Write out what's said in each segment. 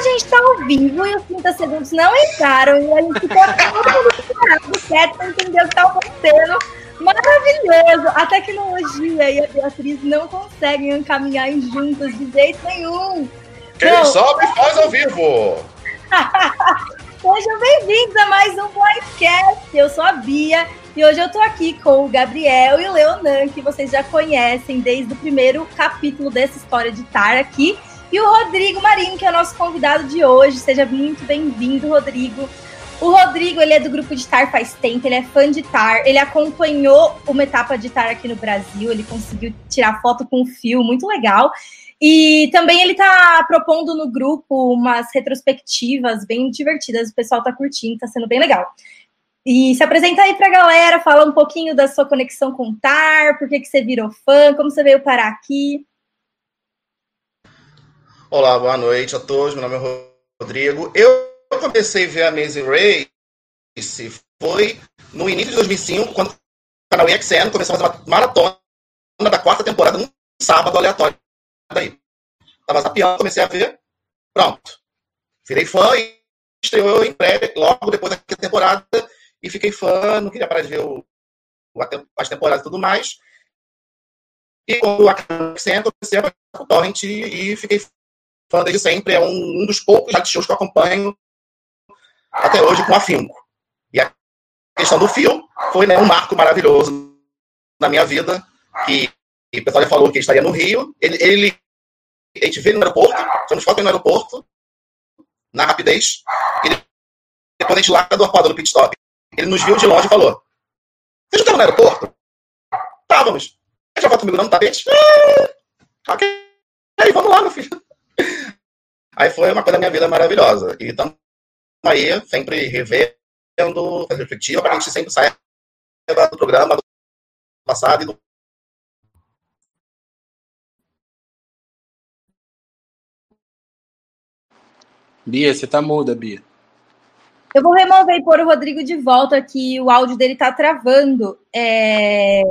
a gente tá ao vivo e os 30 segundos não entraram e a gente ficou todo mundo certo pra entender o que tá acontecendo. Maravilhoso! A tecnologia e a Beatriz não conseguem caminhar juntas de jeito nenhum. Quem não. sobe faz ao vivo! Sejam bem-vindos a mais um podcast. Eu sou a Bia e hoje eu tô aqui com o Gabriel e o Leonan, que vocês já conhecem desde o primeiro capítulo dessa história de Tar aqui. E o Rodrigo Marinho, que é o nosso convidado de hoje. Seja muito bem-vindo, Rodrigo. O Rodrigo, ele é do grupo de Tar faz tempo, ele é fã de Tar, ele acompanhou uma etapa de Tar aqui no Brasil, ele conseguiu tirar foto com o fio, muito legal. E também ele tá propondo no grupo umas retrospectivas bem divertidas, o pessoal tá curtindo, tá sendo bem legal. E se apresenta aí pra galera, fala um pouquinho da sua conexão com o Tar, por que, que você virou fã, como você veio parar aqui. Olá, boa noite a todos. Meu nome é Rodrigo. Eu comecei a ver a Amazing Race foi no início de 2005, quando o canal EXN começou a fazer uma maratona da quarta temporada num sábado aleatório. Daí. Tava zapeando, comecei a ver. Pronto. Virei fã e estreou em breve, logo depois da temporada. E fiquei fã, não queria parar de ver o, as temporadas e tudo mais. E quando a EXN comecei a ver o Torrent e fiquei fã desde sempre, é um, um dos poucos reality shows que eu acompanho até hoje com afinco. E a questão do fio foi né, um marco maravilhoso na minha vida, que o pessoal já falou que ele estaria no Rio, ele, ele a gente veio no aeroporto, fomos fotos no aeroporto, na rapidez, e depois a gente lá do arpoador do pit stop. Ele nos viu de longe e falou, vocês estavam no aeroporto? Estávamos. Tirar foto comigo não tapete? Ah, ok. Aí, vamos lá, meu filho. Aí foi uma coisa da minha vida maravilhosa. E estamos aí sempre revendo, fazendo refletir, para a gente sempre sair do programa do passado e do Bia, você tá muda, Bia. Eu vou remover e pôr o Rodrigo de volta, que o áudio dele tá travando. É...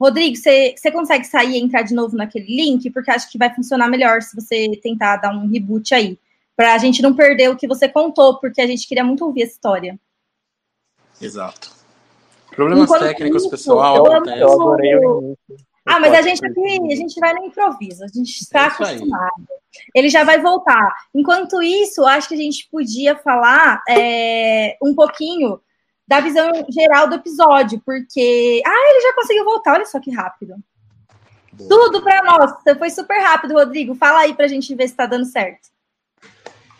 Rodrigo, você, você consegue sair e entrar de novo naquele link? Porque acho que vai funcionar melhor se você tentar dar um reboot aí. Para a gente não perder o que você contou, porque a gente queria muito ouvir essa história. Exato. Problemas Enquanto técnicos, isso, pessoal. Eu, eu adorei o Ah, mas a gente aqui, a gente vai no improviso, a gente está é acostumado. Ele já vai voltar. Enquanto isso, acho que a gente podia falar é, um pouquinho da visão geral do episódio, porque. Ah, ele já conseguiu voltar, olha só que rápido. Boa. Tudo para nós. Foi super rápido, Rodrigo. Fala aí para a gente ver se está dando certo.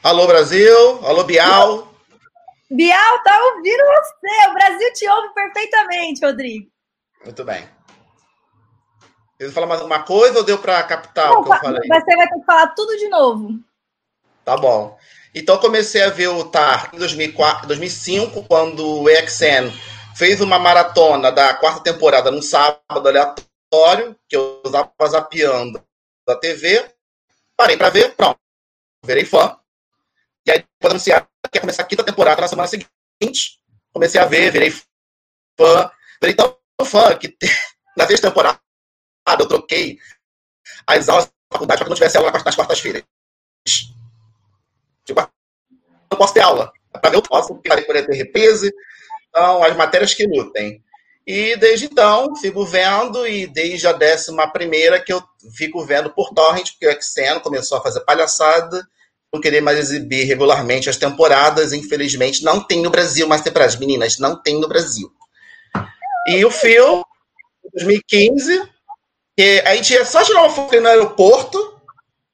Alô, Brasil. Alô, Bial. Bial, tá ouvindo você. O Brasil te ouve perfeitamente, Rodrigo. Muito bem. Você falar mais alguma coisa ou deu para captar Não, o que eu falei? Você vai ter que falar tudo de novo. Tá bom. Então comecei a ver o TAR em 2004, 2005, quando o EXN fez uma maratona da quarta temporada num sábado aleatório, que eu usava zapeando da TV. Parei para ver, pronto. Virei fã. E aí depois anunciaram que ia começar a quinta temporada na semana seguinte. Comecei a ver, virei fã. Virei tão fã que na sexta temporada eu troquei as aulas da faculdade para que não tivesse aula nas quartas-feiras. Tipo, não posso ter aula. Para ver, eu posso, porque poder ter reprise. Então, as matérias que lutem. E desde então, fico vendo, e desde a décima primeira que eu fico vendo por torrent, porque o Xeno começou a fazer palhaçada, não querer mais exibir regularmente as temporadas, infelizmente, não tem no Brasil mais temporadas. Meninas, não tem no Brasil. E o Phil, 2015, que a gente ia só tirar uma foto no aeroporto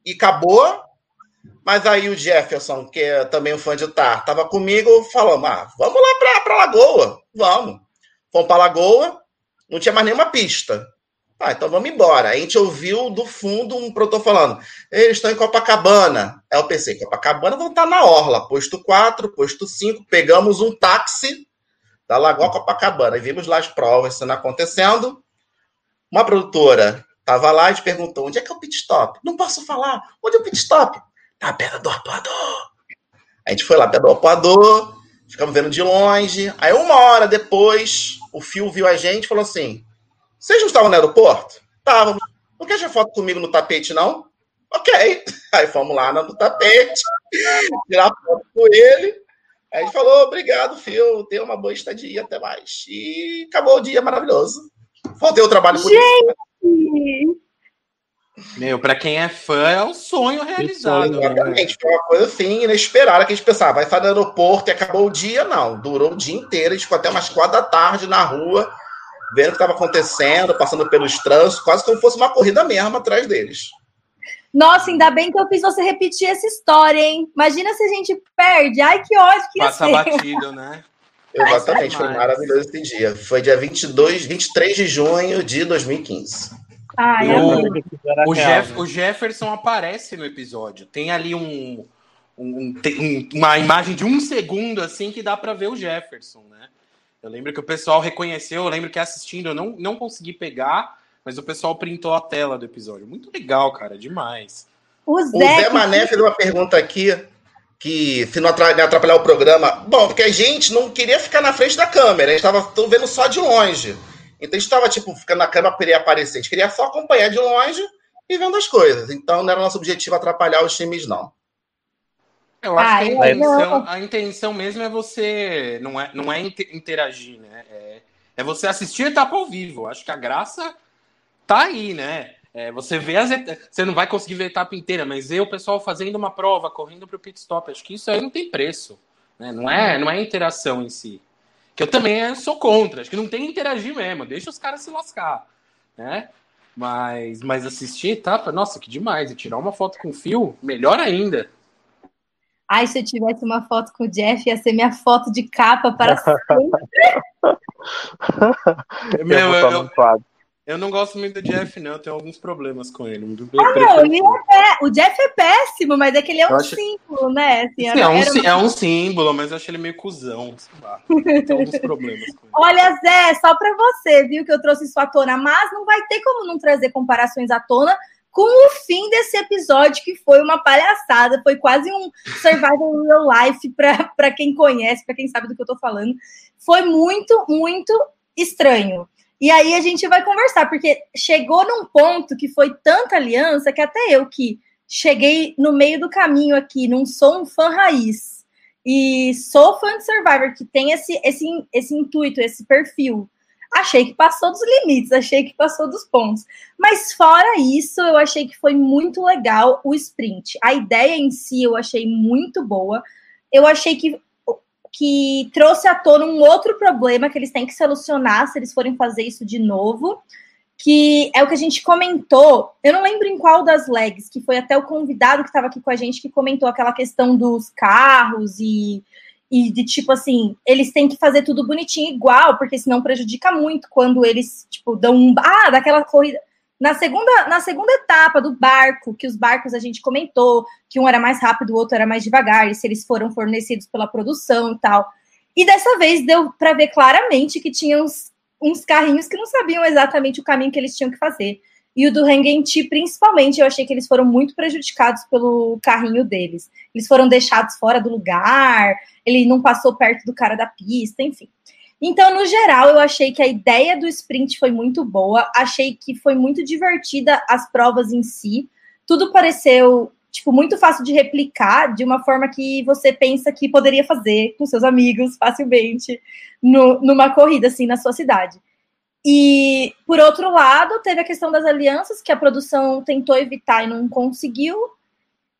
e acabou. Mas aí o Jefferson, que é também um fã de Tar, tava comigo, falou: ah, vamos lá pra Lagoa. Vamos. Fomos pra Lagoa, não tinha mais nenhuma pista. Ah, então vamos embora. A gente ouviu do fundo um produtor falando: eles estão em Copacabana. É o PC, Copacabana vão estar na Orla, posto 4, posto 5. Pegamos um táxi da Lagoa Copacabana e vimos lá as provas sendo acontecendo. Uma produtora estava lá e perguntou: onde é que é o pit stop? Não posso falar. Onde é o pit stop? Na pedra do arpoador. A gente foi lá, pedra do arpoador, ficamos vendo de longe. Aí, uma hora depois, o Fio viu a gente e falou assim: Vocês não estavam no aeroporto? Estávamos. Não quer tirar foto comigo no tapete, não? Ok. Aí fomos lá no tapete. tirar foto com ele. Aí a gente falou, obrigado, Phil, tenha uma boa estadia, até mais. E acabou o dia maravilhoso. Voltei ao trabalho por gente! isso. Meu, pra quem é fã, é um sonho realizado. Né? Exatamente, foi uma coisa assim, inesperada, que a gente pensava, vai sair do aeroporto e acabou o dia, não. Durou o dia inteiro, a gente ficou até umas quatro da tarde na rua, vendo o que estava acontecendo, passando pelos trânsitos, quase como fosse uma corrida mesmo atrás deles. Nossa, ainda bem que eu fiz você repetir essa história, hein? Imagina se a gente perde. Ai, que ódio que Passa batido, né? Exatamente, foi maravilhoso esse dia. Foi dia 22, 23 de junho de 2015. Ai, o, o, Jeff, o, Jefferson aparece no episódio. Tem ali um, um, um, uma imagem de um segundo assim que dá para ver o Jefferson, né? Eu lembro que o pessoal reconheceu, eu lembro que assistindo eu não, não consegui pegar, mas o pessoal printou a tela do episódio. Muito legal, cara, demais. O Zé, o Zé Mané fez uma pergunta aqui que se não atrapalhar o programa. Bom, porque a gente não queria ficar na frente da câmera, a gente estava vendo só de longe. Então a gente estava, tipo, ficando na câmera para ele aparecer. A gente queria só acompanhar de longe e vendo as coisas. Então não era nosso objetivo atrapalhar os times, não. Eu acho que a intenção, a intenção mesmo é você. Não é, não é interagir, né? É, é você assistir a etapa ao vivo. Acho que a graça tá aí, né? É, você vê as Você não vai conseguir ver a etapa inteira, mas ver o pessoal fazendo uma prova, correndo para o pit stop, acho que isso aí não tem preço. Né? Não, é, não é interação em si. Que eu também sou contra, acho que não tem que interagir mesmo, deixa os caras se lascar. Né? Mas, mas assistir etapa, nossa, que demais. E tirar uma foto com o fio, melhor ainda. Ai, se eu tivesse uma foto com o Jeff, ia ser minha foto de capa para sempre. Meu, eu, eu, eu não gosto muito do Jeff, não. Eu tenho alguns problemas com ele. Ah, não, ele é, o Jeff é péssimo, mas é que ele é um acho... símbolo, né? Assim, Sim, é, um, uma... é um símbolo, mas eu acho ele meio cuzão. Tem alguns problemas com ele. Olha, Zé, só pra você, viu, que eu trouxe isso à tona, mas não vai ter como não trazer comparações à tona com o fim desse episódio, que foi uma palhaçada, foi quase um survival real life para quem conhece, para quem sabe do que eu tô falando. Foi muito, muito estranho. E aí a gente vai conversar, porque chegou num ponto que foi tanta aliança que até eu que cheguei no meio do caminho aqui, não sou um fã raiz. E sou fã de Survivor, que tem esse, esse, esse intuito, esse perfil. Achei que passou dos limites, achei que passou dos pontos. Mas fora isso, eu achei que foi muito legal o sprint. A ideia em si eu achei muito boa. Eu achei que que trouxe à tona um outro problema que eles têm que solucionar se eles forem fazer isso de novo, que é o que a gente comentou. Eu não lembro em qual das legs, que foi até o convidado que estava aqui com a gente que comentou aquela questão dos carros e, e de tipo assim, eles têm que fazer tudo bonitinho igual, porque senão prejudica muito quando eles tipo dão um ah, daquela corrida na segunda, na segunda etapa do barco, que os barcos a gente comentou, que um era mais rápido, o outro era mais devagar, e se eles foram fornecidos pela produção e tal. E dessa vez deu para ver claramente que tinha uns, uns carrinhos que não sabiam exatamente o caminho que eles tinham que fazer. E o do Hangenti, principalmente, eu achei que eles foram muito prejudicados pelo carrinho deles. Eles foram deixados fora do lugar, ele não passou perto do cara da pista, enfim. Então, no geral, eu achei que a ideia do sprint foi muito boa, achei que foi muito divertida as provas em si. Tudo pareceu tipo muito fácil de replicar, de uma forma que você pensa que poderia fazer com seus amigos facilmente no, numa corrida assim na sua cidade. E por outro lado, teve a questão das alianças que a produção tentou evitar e não conseguiu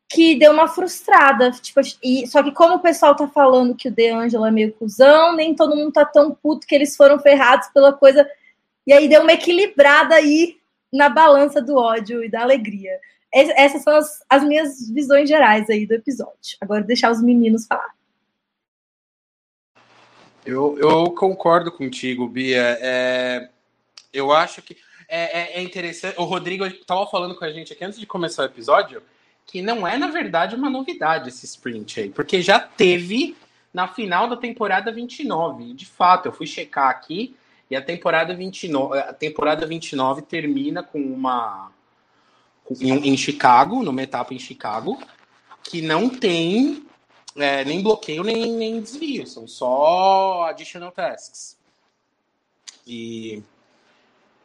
que deu uma frustrada. Tipo, e, só que como o pessoal tá falando que o De Angelo é meio cuzão, nem todo mundo tá tão puto que eles foram ferrados pela coisa. E aí deu uma equilibrada aí na balança do ódio e da alegria. Essas são as, as minhas visões gerais aí do episódio. Agora deixar os meninos falar. Eu, eu concordo contigo, Bia. É, eu acho que é, é, é interessante. O Rodrigo estava falando com a gente aqui antes de começar o episódio que não é, na verdade, uma novidade esse sprint aí, porque já teve na final da temporada 29. E, de fato, eu fui checar aqui e a temporada 29, a temporada 29 termina com uma em, em Chicago, numa etapa em Chicago, que não tem é, nem bloqueio nem, nem desvio, são só additional tasks. E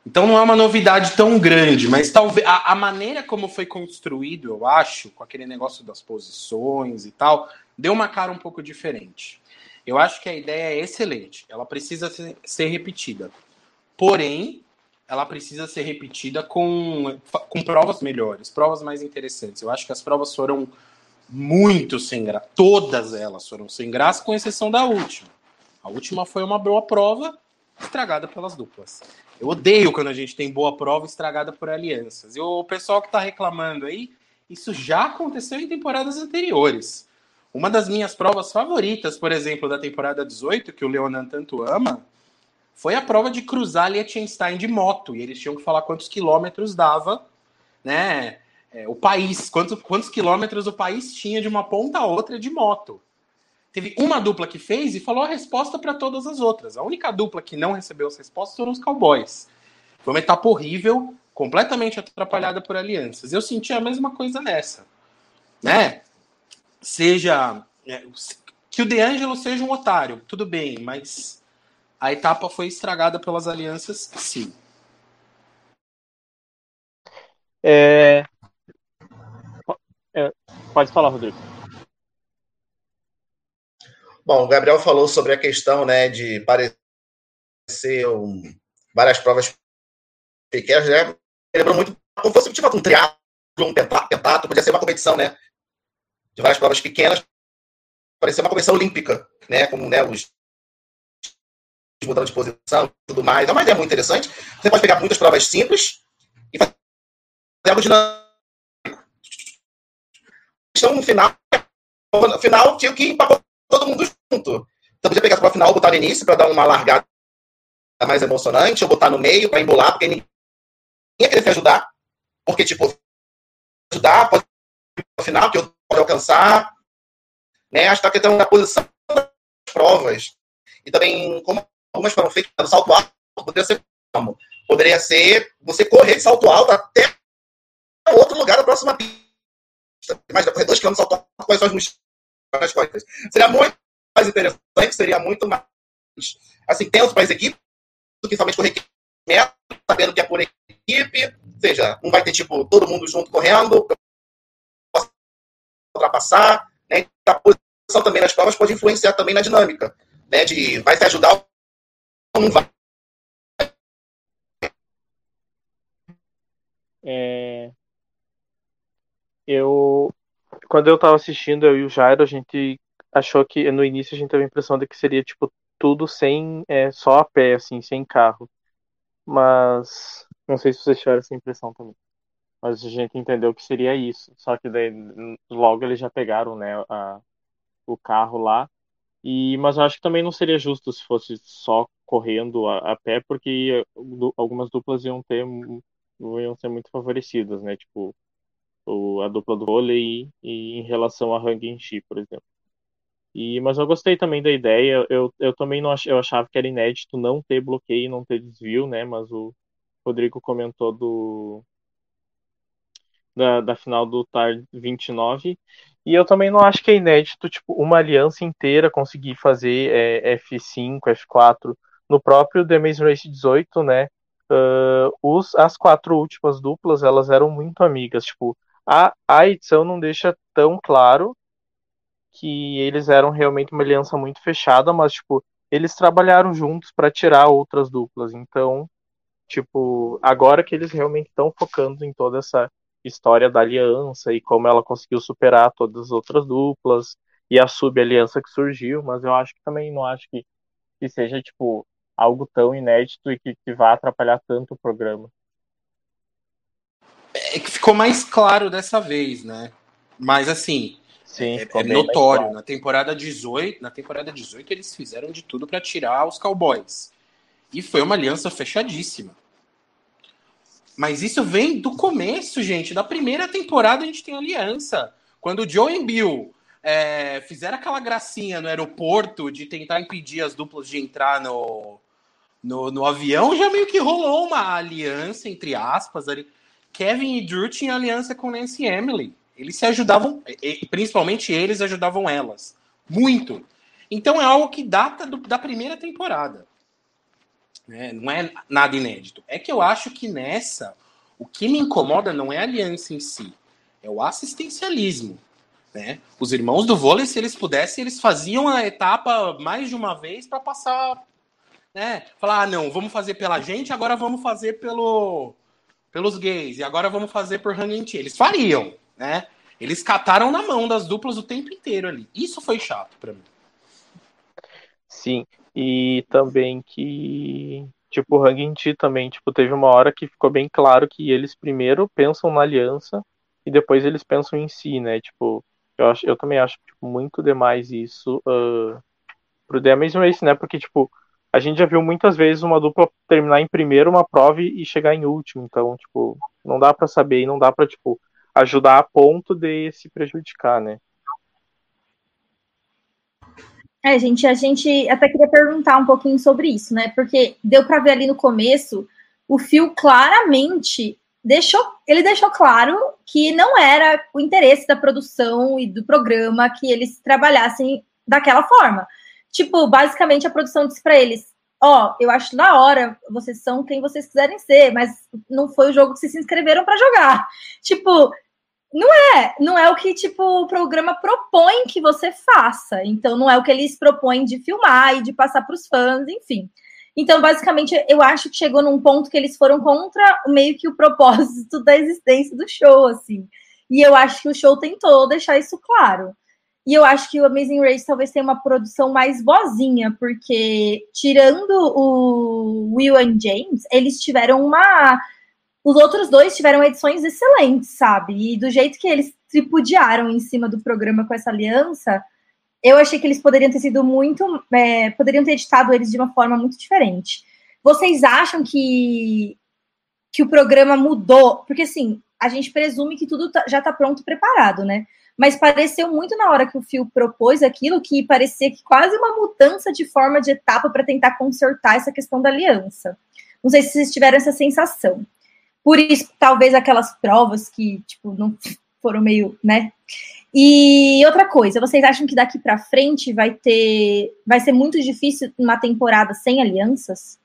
Então não é uma novidade tão grande, mas talvez a, a, maneira como foi construído, eu acho, com aquele negócio das posições e tal, deu uma cara um pouco diferente. Eu acho que a ideia é excelente, ela precisa ser, ser repetida. Porém, ela precisa ser repetida com, com provas melhores, provas mais interessantes. Eu acho que as provas foram muito sem graça, todas elas foram sem graça, com exceção da última. A última foi uma boa prova estragada pelas duplas. Eu odeio quando a gente tem boa prova estragada por alianças. E o pessoal que está reclamando aí, isso já aconteceu em temporadas anteriores. Uma das minhas provas favoritas, por exemplo, da temporada 18, que o Leonan tanto ama, foi a prova de cruzar Liechtenstein de moto. E eles tinham que falar quantos quilômetros dava, né? É, o país, quantos, quantos quilômetros o país tinha de uma ponta a outra de moto. Teve uma dupla que fez e falou a resposta para todas as outras. A única dupla que não recebeu as respostas foram os Cowboys. Foi uma etapa horrível, completamente atrapalhada por alianças. Eu senti a mesma coisa nessa. Né? Seja. É, que o De Angelo seja um otário, tudo bem, mas a etapa foi estragada pelas alianças, sim. É... É, pode falar, Rodrigo. Bom, o Gabriel falou sobre a questão né, de parecer um, várias provas pequenas, né? Lembrou muito como fosse tipo um triatlo, um pentatlo, podia ser uma competição, né? De várias provas pequenas, parecia uma competição olímpica, né? Como né, os mudando de posição e tudo mais. É uma ideia muito interessante. Você pode pegar muitas provas simples e fazer algo dinâmico. Então, no final, no final tinha que empacotar todo mundo junto. Então, podia pegar para o final, botar no início para dar uma largada mais emocionante, ou botar no meio para embolar, porque ninguém ia querer se ajudar. Porque, tipo, ajudar pode no final, que eu posso alcançar. Né? Acho que está questão da posição das provas. E também, como algumas foram feitas no salto alto, poderia ser como? Poderia ser você correr de salto alto até outro lugar da próxima pista. Imagina, correr dois quilômetros salto alto, são as costas. Seria muito mais interessante, seria muito mais assim, tenso para as equipes do que somente correr meta, sabendo que é por equipe, ou seja, não vai ter tipo todo mundo junto correndo, ultrapassar, né? A posição também nas provas pode influenciar também na dinâmica, né? De vai se ajudar ou não vai. É... Eu quando eu tava assistindo, eu e o Jairo, a gente achou que no início a gente teve a impressão de que seria tipo tudo sem é, só a pé, assim, sem carro. Mas não sei se vocês tiveram essa impressão também. Mas a gente entendeu que seria isso. Só que daí logo eles já pegaram, né, a, o carro lá. E mas eu acho que também não seria justo se fosse só correndo a, a pé, porque algumas duplas iam ter iam ser muito favorecidas, né? Tipo, o, a dupla do vôlei e, em relação a Hang Shi, por exemplo. E, mas eu gostei também da ideia. Eu, eu também não ach, eu achava que era inédito não ter bloqueio, não ter desvio, né? Mas o Rodrigo comentou do da, da final do TAR 29. E eu também não acho que é inédito, tipo, uma aliança inteira conseguir fazer é, F5, F4 no próprio The Maze Race 18, né? Uh, os, as quatro últimas duplas, elas eram muito amigas, tipo, a, a edição não deixa tão claro que eles eram realmente uma aliança muito fechada, mas tipo, eles trabalharam juntos para tirar outras duplas. Então, tipo, agora que eles realmente estão focando em toda essa história da aliança e como ela conseguiu superar todas as outras duplas e a sub-aliança que surgiu, mas eu acho que também não acho que, que seja tipo algo tão inédito e que, que vá atrapalhar tanto o programa. É que ficou mais claro dessa vez, né? Mas assim, Sim, é, é notório. Na temporada 18, na temporada 18 eles fizeram de tudo para tirar os Cowboys. E foi uma aliança fechadíssima. Mas isso vem do começo, gente. Da primeira temporada a gente tem aliança. Quando o Joe e Bill é, fizeram aquela gracinha no aeroporto de tentar impedir as duplas de entrar no, no, no avião, já meio que rolou uma aliança, entre aspas, ali. Kevin e Drew tinham aliança com Nancy Emily. Eles se ajudavam, principalmente eles ajudavam elas. Muito. Então é algo que data do, da primeira temporada. Né? Não é nada inédito. É que eu acho que nessa, o que me incomoda não é a aliança em si, é o assistencialismo. Né? Os irmãos do vôlei, se eles pudessem, eles faziam a etapa mais de uma vez para passar. Né? Falar, ah, não, vamos fazer pela gente, agora vamos fazer pelo, pelos gays, e agora vamos fazer por Hangenti. Eles fariam, né? Eles cataram na mão das duplas o tempo inteiro ali. Isso foi chato para mim. Sim, e também que, tipo, o Hangenti também, tipo, teve uma hora que ficou bem claro que eles primeiro pensam na aliança e depois eles pensam em si, né? Tipo, eu, acho, eu também acho tipo, muito demais isso uh, pro Amazing Race, né? Porque, tipo, a gente já viu muitas vezes uma dupla terminar em primeiro uma prova e chegar em último. Então, tipo, não dá para saber e não dá para tipo, ajudar a ponto de se prejudicar, né? É, gente, a gente até queria perguntar um pouquinho sobre isso, né? Porque deu para ver ali no começo, o Phil claramente deixou, ele deixou claro que não era o interesse da produção e do programa que eles trabalhassem daquela forma. Tipo, basicamente a produção disse para eles: Ó, oh, eu acho da hora, vocês são quem vocês quiserem ser, mas não foi o jogo que vocês se inscreveram para jogar. Tipo, não é, não é o que tipo o programa propõe que você faça. Então não é o que eles propõem de filmar e de passar para os fãs, enfim. Então, basicamente, eu acho que chegou num ponto que eles foram contra meio que o propósito da existência do show, assim. E eu acho que o show tentou deixar isso claro. E eu acho que o Amazing Race talvez tenha uma produção mais boazinha, porque tirando o Will and James, eles tiveram uma. Os outros dois tiveram edições excelentes, sabe? E do jeito que eles tripudiaram em cima do programa com essa aliança, eu achei que eles poderiam ter sido muito. É, poderiam ter editado eles de uma forma muito diferente. Vocês acham que, que o programa mudou? Porque assim, a gente presume que tudo tá, já está pronto preparado, né? mas pareceu muito na hora que o Phil propôs aquilo que parecia que quase uma mudança de forma de etapa para tentar consertar essa questão da aliança. Não sei se vocês tiveram essa sensação. Por isso, talvez aquelas provas que, tipo, não foram meio, né? E outra coisa, vocês acham que daqui para frente vai ter, vai ser muito difícil uma temporada sem alianças?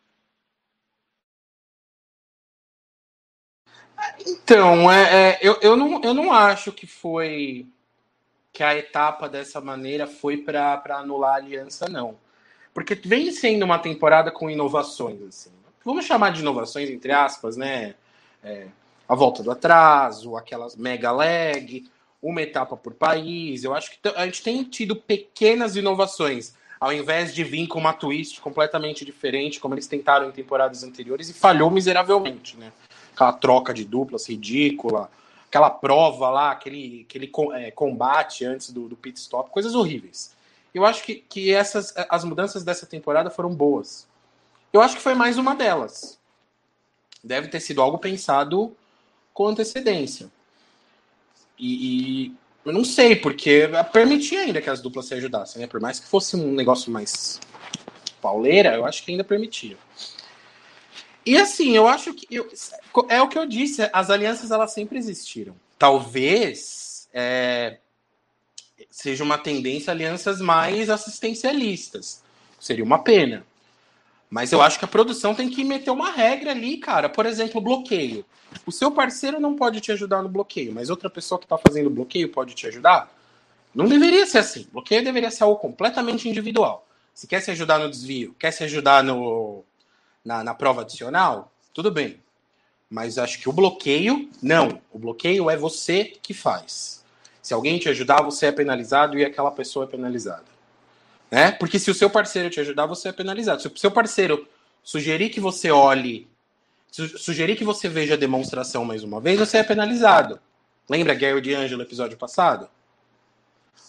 Então, é, é, eu, eu, não, eu não acho que foi que a etapa dessa maneira foi para anular a aliança, não. Porque vem sendo uma temporada com inovações. Assim. Vamos chamar de inovações, entre aspas, né? É, a volta do atraso, aquelas mega leg, uma etapa por país. Eu acho que a gente tem tido pequenas inovações, ao invés de vir com uma twist completamente diferente, como eles tentaram em temporadas anteriores, e falhou miseravelmente, né? Aquela troca de duplas ridícula, aquela prova lá, aquele, aquele é, combate antes do, do pit stop, coisas horríveis. Eu acho que, que essas as mudanças dessa temporada foram boas. Eu acho que foi mais uma delas. Deve ter sido algo pensado com antecedência. E, e eu não sei, porque permitia ainda que as duplas se ajudassem, né? Por mais que fosse um negócio mais pauleira, eu acho que ainda permitia. E assim, eu acho que eu, é o que eu disse, as alianças elas sempre existiram. Talvez é, seja uma tendência alianças mais assistencialistas. Seria uma pena. Mas eu acho que a produção tem que meter uma regra ali, cara. Por exemplo, bloqueio. O seu parceiro não pode te ajudar no bloqueio, mas outra pessoa que está fazendo bloqueio pode te ajudar? Não deveria ser assim. Bloqueio deveria ser algo completamente individual. Se quer se ajudar no desvio, quer se ajudar no, na, na prova adicional, tudo bem. Mas acho que o bloqueio, não. O bloqueio é você que faz. Se alguém te ajudar, você é penalizado e aquela pessoa é penalizada. Né? Porque se o seu parceiro te ajudar, você é penalizado. Se o seu parceiro sugerir que você olhe, sugerir que você veja a demonstração mais uma vez, você é penalizado. Lembra Gary de Angelo episódio passado?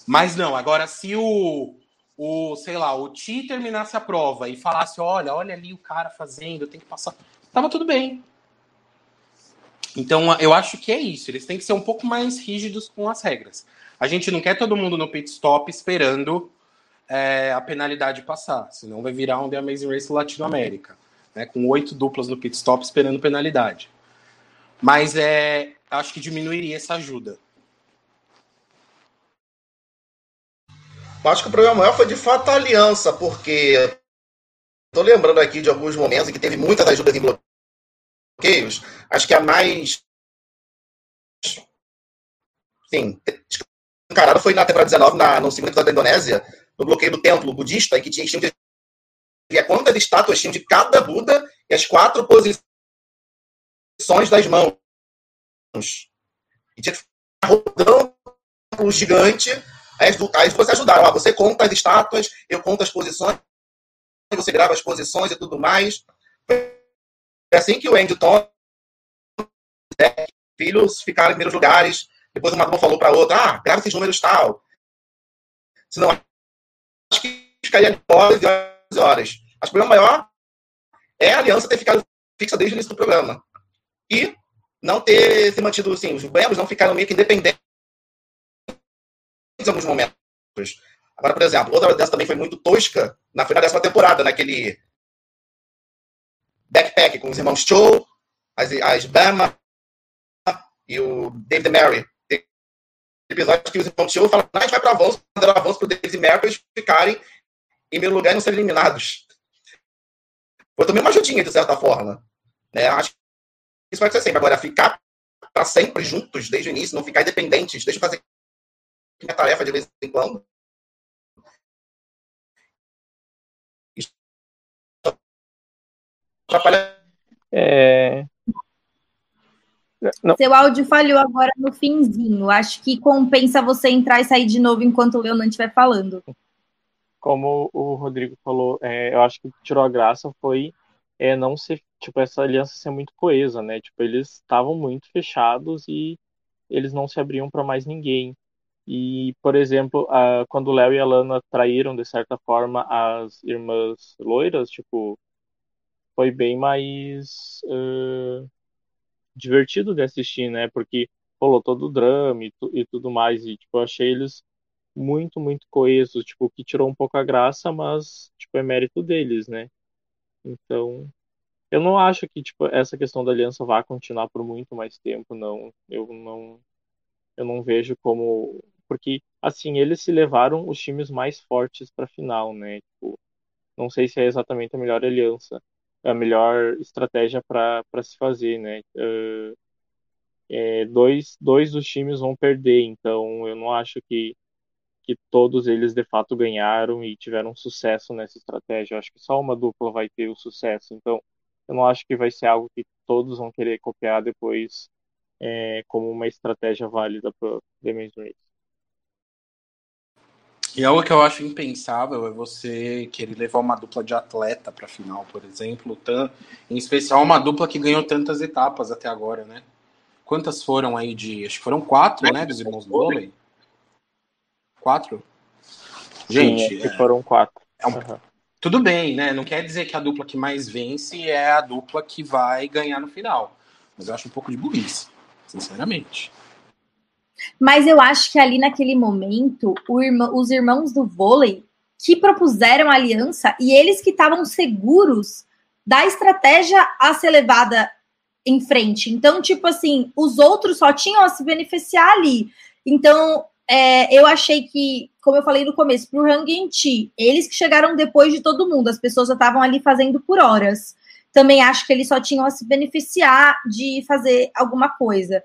Mas não, agora se o, o, sei lá, o Ti terminasse a prova e falasse, olha, olha ali o cara fazendo, tem que passar. Tava tudo bem. Então, eu acho que é isso. Eles têm que ser um pouco mais rígidos com as regras. A gente não quer todo mundo no pit stop esperando é, a penalidade passar, senão vai virar um The Amazing Race Latinoamérica, né, com oito duplas no pit stop esperando penalidade. Mas é, acho que diminuiria essa ajuda. Acho que o problema maior foi de fato a aliança, porque tô lembrando aqui de alguns momentos em que teve muitas ajudas em bloqueios. Acho que a mais. Sim, encarada foi na temporada 19, na, no segundo episódio da Indonésia, no bloqueio do templo budista, que tinha, tinha de quantas estátuas tinham de cada Buda e as quatro posições das mãos. E tinha que ficar rodando o gigante. Aí, aí você ajudaram. Ó, você conta as estátuas, eu conto as posições, você grava as posições e tudo mais. É assim que o Andy Tom né, filhos ficaram em primeiros lugares. Depois uma falou para outra, ah, grava esses números tal. Senão, ficaria horas e horas e horas. Mas o problema maior é a aliança ter ficado fixa desde o início do programa. E não ter se mantido, assim, os membros não ficaram meio que independentes em alguns momentos. Agora, por exemplo, outra dessa também foi muito tosca na final dessa temporada, naquele backpack com os irmãos Cho, as, as Bama e o David Mary. Tem episódios que os irmãos Cho falam, ah, a gente vai para avanço, dar avanço para o David e Mary para ficarem em primeiro lugar e não serem eliminados. Foi também uma ajudinha, de certa forma. Né? Acho que isso vai ser sempre. Agora, ficar para sempre juntos desde o início, não ficar independentes, deixa eu fazer minha tarefa de vez em quando. Atrapalha. É... Não. Seu áudio falhou agora no finzinho. Acho que compensa você entrar e sair de novo enquanto o Leonan estiver falando. Como o Rodrigo falou, é, eu acho que tirou a graça foi é, não ser, tipo, essa aliança ser muito coesa, né? Tipo, eles estavam muito fechados e eles não se abriam para mais ninguém. E, por exemplo, a, quando o Léo e a Lana traíram, de certa forma, as irmãs loiras, tipo, foi bem mais uh, divertido de assistir, né? Porque rolou todo o drama e, tu, e tudo mais. E, tipo, eu achei eles muito, muito coesos, tipo, que tirou um pouco a graça, mas, tipo, é mérito deles, né? Então, eu não acho que, tipo, essa questão da aliança vá continuar por muito mais tempo, não. Eu não, eu não vejo como porque assim eles se levaram os times mais fortes para a final, né? Tipo, não sei se é exatamente a melhor aliança, a melhor estratégia para se fazer, né? Uh, é, dois, dois dos times vão perder, então eu não acho que, que todos eles de fato ganharam e tiveram sucesso nessa estratégia. Eu acho que só uma dupla vai ter o sucesso, então eu não acho que vai ser algo que todos vão querer copiar depois é, como uma estratégia válida para The Men's Race. E algo que eu acho impensável é você querer levar uma dupla de atleta para a final, por exemplo, em especial uma dupla que ganhou tantas etapas até agora, né? Quantas foram aí de. Acho que foram quatro, né? Dos irmãos vôlei? Quatro? Gente. Sim, é, foram quatro. É um, uhum. Tudo bem, né? Não quer dizer que a dupla que mais vence é a dupla que vai ganhar no final. Mas eu acho um pouco de burrice, sinceramente. Mas eu acho que ali naquele momento, irmão, os irmãos do vôlei que propuseram a aliança e eles que estavam seguros da estratégia a ser levada em frente. Então, tipo assim, os outros só tinham a se beneficiar ali. Então, é, eu achei que, como eu falei no começo, pro Hangenti, eles que chegaram depois de todo mundo, as pessoas já estavam ali fazendo por horas. Também acho que eles só tinham a se beneficiar de fazer alguma coisa.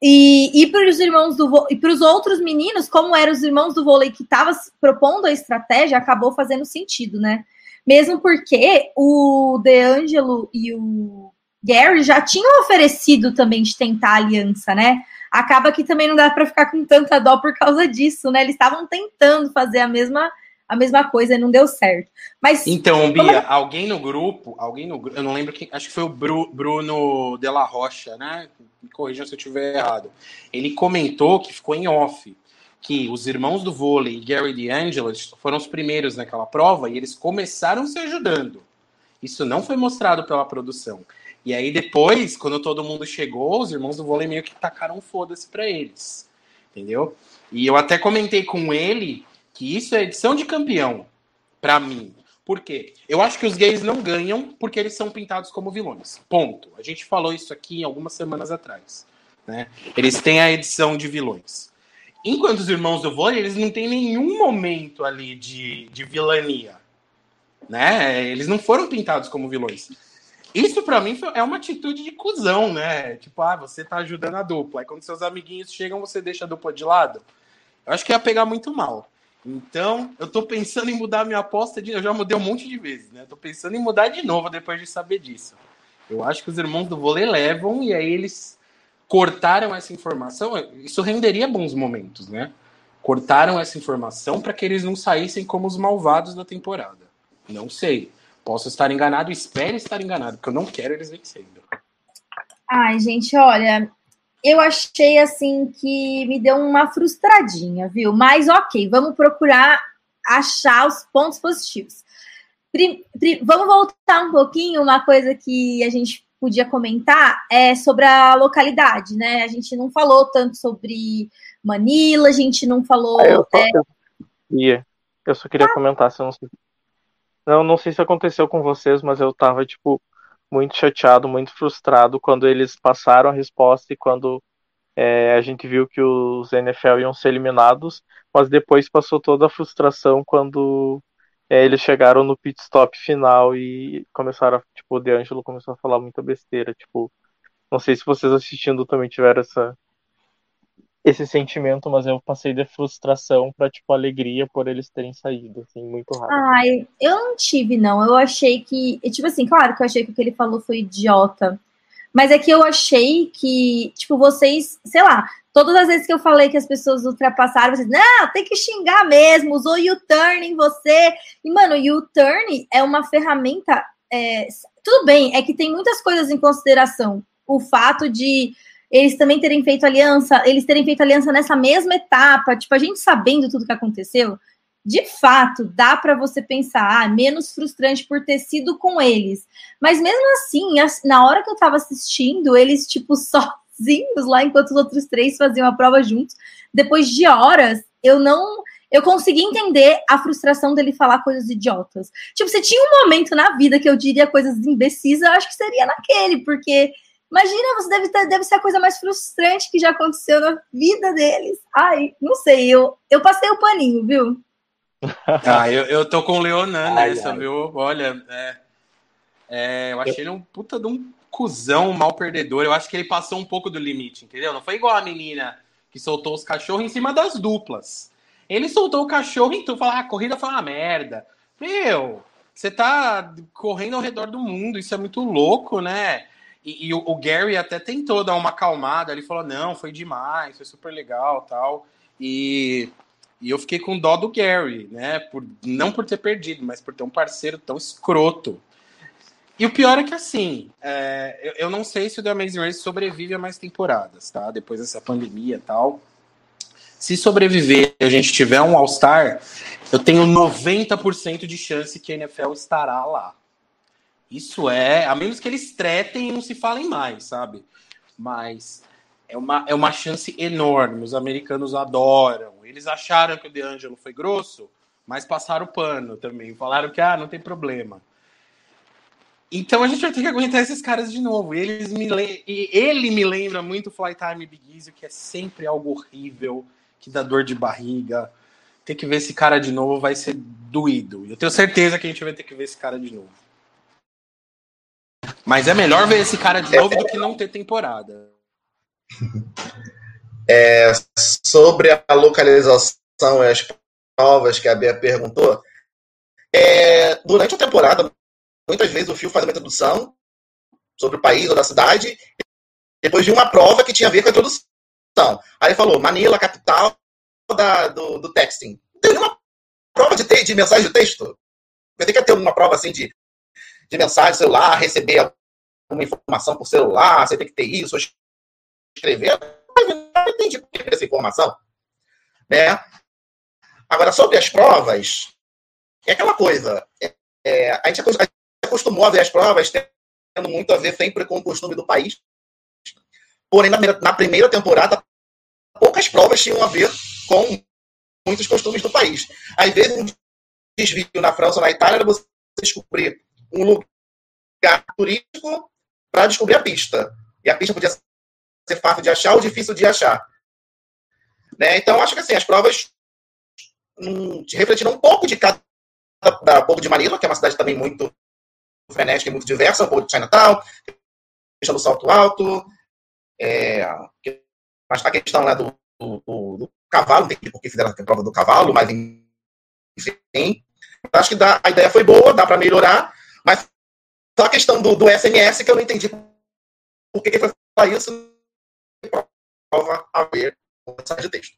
E, e para os irmãos do e para os outros meninos, como eram os irmãos do vôlei que estavam propondo a estratégia, acabou fazendo sentido, né? Mesmo porque o DeAngelo e o Gary já tinham oferecido também de tentar aliança, né? Acaba que também não dá para ficar com tanta dó por causa disso, né? Eles estavam tentando fazer a mesma a mesma coisa e não deu certo. Mas então, Bia, como... alguém no grupo, alguém no eu não lembro quem, acho que foi o Bruno de la Rocha, né? Me corrija se eu estiver errado. Ele comentou que ficou em off que os irmãos do vôlei, Gary D'Angelo, foram os primeiros naquela prova e eles começaram se ajudando. Isso não foi mostrado pela produção. E aí depois, quando todo mundo chegou, os irmãos do vôlei meio que tacaram foda-se para eles. Entendeu? E eu até comentei com ele que isso é edição de campeão para mim. Por quê? Eu acho que os gays não ganham porque eles são pintados como vilões. Ponto. A gente falou isso aqui algumas semanas atrás. Né? Eles têm a edição de vilões. Enquanto os irmãos do vôlei, eles não têm nenhum momento ali de, de vilania. né? Eles não foram pintados como vilões. Isso para mim é uma atitude de cuzão, né? Tipo, ah, você tá ajudando a dupla. Aí quando seus amiguinhos chegam, você deixa a dupla de lado. Eu acho que ia pegar muito mal. Então, eu tô pensando em mudar minha aposta de. Eu já mudei um monte de vezes, né? Tô pensando em mudar de novo depois de saber disso. Eu acho que os irmãos do vôlei levam e aí eles cortaram essa informação. Isso renderia bons momentos, né? Cortaram essa informação para que eles não saíssem como os malvados da temporada. Não sei. Posso estar enganado, espero estar enganado, porque eu não quero eles vencendo. Ai, gente, olha, eu achei assim que me deu uma frustradinha, viu? Mas ok, vamos procurar achar os pontos positivos. Pri, pri, vamos voltar um pouquinho, uma coisa que a gente podia comentar é sobre a localidade, né? A gente não falou tanto sobre Manila, a gente não falou. eu, só, é... eu só queria ah. comentar, se eu não sei. Não, não sei se aconteceu com vocês, mas eu tava, tipo, muito chateado, muito frustrado quando eles passaram a resposta e quando é, a gente viu que os NFL iam ser eliminados, mas depois passou toda a frustração quando é, eles chegaram no pit stop final e começaram, a, tipo, o DeAngelo começou a falar muita besteira, tipo, não sei se vocês assistindo também tiveram essa esse sentimento, mas eu passei de frustração para tipo alegria por eles terem saído, assim, muito rápido. Ai, eu não tive não. Eu achei que, tipo assim, claro que eu achei que o que ele falou foi idiota. Mas é que eu achei que, tipo, vocês, sei lá, todas as vezes que eu falei que as pessoas ultrapassaram, vocês, não, tem que xingar mesmo, usou U-turn em você. E, mano, U-turn é uma ferramenta. É, tudo bem, é que tem muitas coisas em consideração. O fato de eles também terem feito aliança, eles terem feito aliança nessa mesma etapa, tipo, a gente sabendo tudo que aconteceu, de fato, dá para você pensar, ah, menos frustrante por ter sido com eles. Mas mesmo assim, na hora que eu tava assistindo, eles, tipo, sozinhos lá, enquanto os outros três faziam a prova juntos, depois de horas, eu não. Eu consegui entender a frustração dele falar coisas idiotas. Tipo, se tinha um momento na vida que eu diria coisas imbecis, eu acho que seria naquele, porque Imagina, você deve, ter, deve ser a coisa mais frustrante que já aconteceu na vida deles. Ai, não sei, eu, eu passei o paninho, viu? ah, eu, eu tô com o Leonan nessa, ai. viu? Olha, é, é, eu achei ele um puta de um cuzão, um mal perdedor. Eu acho que ele passou um pouco do limite, entendeu? Não foi igual a menina que soltou os cachorros em cima das duplas. Ele soltou o cachorro e tu fala, ah, a corrida foi uma merda. Meu, você tá correndo ao redor do mundo, isso é muito louco, né? E, e o, o, Gary até tentou dar uma acalmada, ele falou, não, foi demais, foi super legal tal. E, e eu fiquei com dó do Gary, né? Por, não por ter perdido, mas por ter um parceiro tão escroto. E o pior é que assim, é, eu, eu, não sei se o The Amazing Race sobrevive a mais temporadas, tá? Depois dessa pandemia e tal. Se sobreviver e a gente tiver um All-Star, eu tenho 90% de chance que a NFL estará lá. Isso é, a menos que eles tretem e não se falem mais, sabe? Mas é uma, é uma chance enorme. Os americanos adoram. Eles acharam que o DeAngelo foi grosso, mas passaram o pano também. Falaram que ah, não tem problema. Então a gente vai ter que aguentar esses caras de novo. E, eles me e ele me lembra muito Flytime Big Easy, que é sempre algo horrível, que dá dor de barriga. Ter que ver esse cara de novo vai ser doído. Eu tenho certeza que a gente vai ter que ver esse cara de novo. Mas é melhor ver esse cara de novo do que não ter temporada. É, sobre a localização e as provas que a Bia perguntou, é, durante a temporada, muitas vezes o Fio faz uma introdução sobre o país ou da cidade, depois de uma prova que tinha a ver com a introdução. Aí falou, Manila, capital da, do, do texting. Tem uma prova de, te, de mensagem de texto? Vai ter que ter uma prova assim de, de mensagem celular, receber uma informação por celular, você tem que ter isso, escrever. Mas não entendi essa informação. Né? Agora, sobre as provas, é aquela coisa. É, a, gente, acostumou a ver as provas tendo muito a ver sempre com o costume do país. Porém, na, na primeira temporada, poucas provas tinham a ver com muitos costumes do país. Às vezes, um desvio na França ou na Itália você descobrir um lugar turístico para descobrir a pista. E a pista podia ser fácil de achar ou difícil de achar. Né? Então, acho que assim, as provas hum, refletiram um pouco de cada da Porto de Manila, que é uma cidade também muito frenética e muito diversa, um pouco de Chinatown, questão do salto alto, é, a questão né, do, do, do, cavalo, não tem por fizeram a prova do cavalo, mas enfim, acho que dá, a ideia foi boa, dá para melhorar, mas só a questão do, do SMS que eu não entendi por que foi falar isso, prova a ver o mensagem de texto.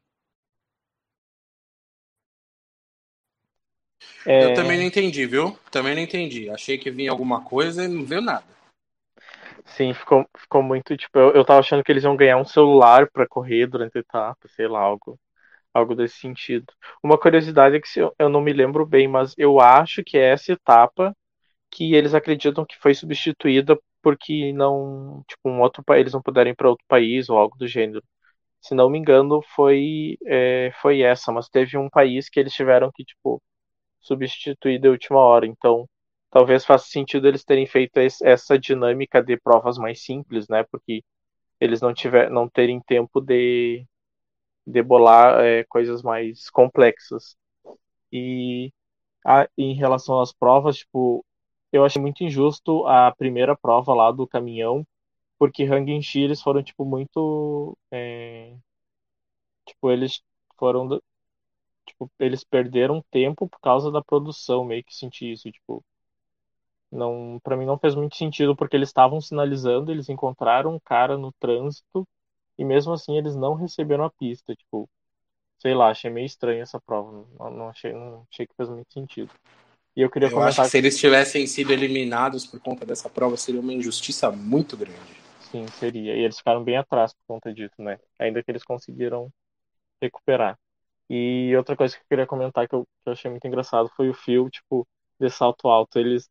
É... Eu também não entendi, viu? Também não entendi. Achei que vinha alguma coisa e não veio nada. Sim, ficou, ficou muito, tipo, eu, eu tava achando que eles iam ganhar um celular para correr durante a etapa, sei lá, algo, algo desse sentido. Uma curiosidade é que se eu, eu não me lembro bem, mas eu acho que é essa etapa que eles acreditam que foi substituída porque não, tipo, um outro eles não puderam ir para outro país ou algo do gênero. Se não me engano, foi é, foi essa, mas teve um país que eles tiveram que, tipo, substituir de última hora. Então, talvez faça sentido eles terem feito essa dinâmica de provas mais simples, né? Porque eles não tiver, não terem tempo de, de bolar é, coisas mais complexas. E a, em relação às provas, tipo, eu achei muito injusto a primeira prova lá do caminhão, porque Hanging Shi eles foram tipo muito, é, tipo eles foram tipo eles perderam tempo por causa da produção, meio que senti isso, tipo não, para mim não fez muito sentido porque eles estavam sinalizando, eles encontraram um cara no trânsito e mesmo assim eles não receberam a pista, tipo, sei lá, achei meio estranho essa prova, não, não achei, não achei que fez muito sentido. E eu queria eu comentar acho que se eles tivessem sido eliminados por conta dessa prova seria uma injustiça muito grande. Sim, seria. E eles ficaram bem atrás por conta disso, né? Ainda que eles conseguiram recuperar. E outra coisa que eu queria comentar que eu, que eu achei muito engraçado foi o fio, tipo, de salto alto. Eles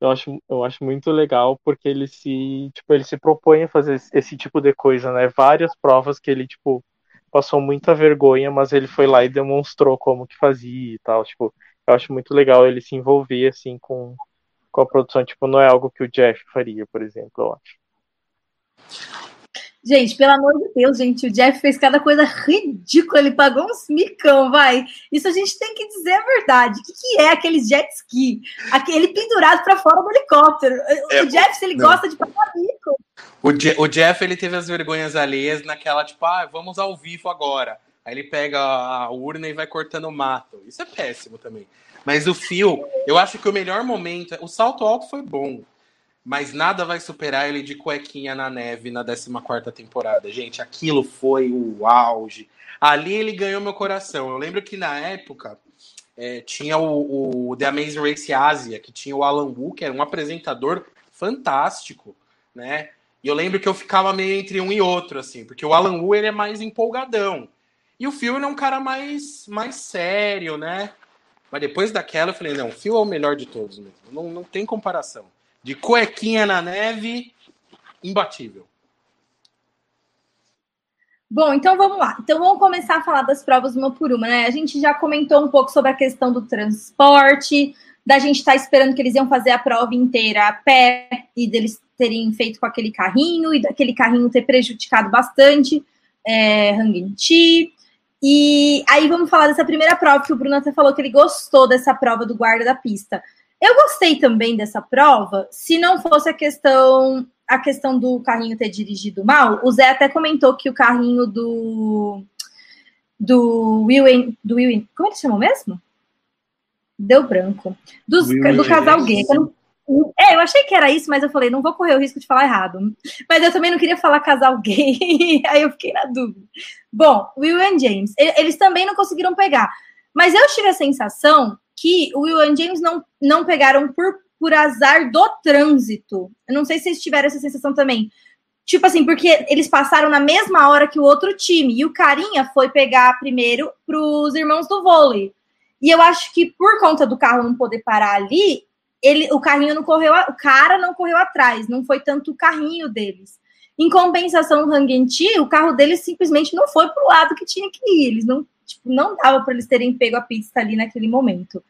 eu acho, eu acho muito legal porque ele se, tipo, ele se propõe a fazer esse tipo de coisa, né? Várias provas que ele, tipo, passou muita vergonha, mas ele foi lá e demonstrou como que fazia e tal, tipo, eu acho muito legal ele se envolver, assim, com, com a produção, tipo, não é algo que o Jeff faria, por exemplo, eu acho. Gente, pelo amor de Deus, gente, o Jeff fez cada coisa ridícula, ele pagou uns micão, vai. Isso a gente tem que dizer a verdade. O que, que é aquele jet ski? Aquele pendurado para fora do helicóptero. É, o Jeff, se ele não. gosta de pagar mico. O, Je o Jeff, ele teve as vergonhas alheias naquela, tipo, ah, vamos ao vivo agora. Aí ele pega a urna e vai cortando o mato. Isso é péssimo também. Mas o fio, eu acho que o melhor momento. O salto alto foi bom mas nada vai superar ele de cuequinha na neve na 14 temporada. Gente, aquilo foi o auge. Ali ele ganhou meu coração. Eu lembro que na época é, tinha o, o, The Amazing Race Asia, que tinha o Alan Wu, que era um apresentador fantástico, né? E eu lembro que eu ficava meio entre um e outro, assim, porque o Alan Wu ele é mais empolgadão. E o Phil é um cara mais, mais sério, né? Mas depois daquela eu falei, não, o Phil é o melhor de todos mesmo. Não, não tem comparação de cuequinha na neve, imbatível. Bom, então vamos lá. Então vamos começar a falar das provas uma por uma, né? A gente já comentou um pouco sobre a questão do transporte, da gente estar tá esperando que eles iam fazer a prova inteira a pé e deles terem feito com aquele carrinho e daquele carrinho ter prejudicado bastante é, Hangin-Chi. E aí vamos falar dessa primeira prova que o Bruno até falou que ele gostou dessa prova do guarda da pista. Eu gostei também dessa prova, se não fosse a questão a questão do carrinho ter dirigido mal. O Zé até comentou que o carrinho do do Will, do Will como ele chamou mesmo? Deu branco. Dos, do casal gay. Eu não, é, eu achei que era isso, mas eu falei, não vou correr o risco de falar errado. Mas eu também não queria falar casal gay, aí eu fiquei na dúvida. Bom, Will e James, eles também não conseguiram pegar. Mas eu tive a sensação que o Will e James não, não pegaram por, por azar do trânsito. Eu não sei se vocês tiveram essa sensação também. Tipo assim, porque eles passaram na mesma hora que o outro time. E o Carinha foi pegar primeiro para os irmãos do vôlei. E eu acho que por conta do carro não poder parar ali, ele, o carrinho não correu, o cara não correu atrás, não foi tanto o carrinho deles. Em compensação, o Hangenti, o carro deles simplesmente não foi para o lado que tinha que ir. Eles não tipo, não dava para eles terem pego a pista ali naquele momento.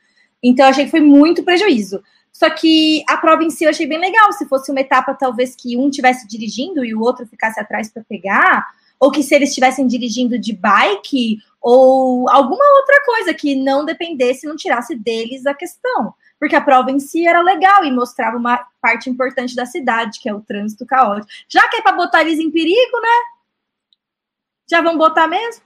Então, achei que foi muito prejuízo. Só que a prova em si eu achei bem legal. Se fosse uma etapa, talvez que um tivesse dirigindo e o outro ficasse atrás para pegar, ou que se eles estivessem dirigindo de bike, ou alguma outra coisa que não dependesse, não tirasse deles a questão. Porque a prova em si era legal e mostrava uma parte importante da cidade, que é o trânsito caótico. Já que é para botar eles em perigo, né? Já vão botar mesmo?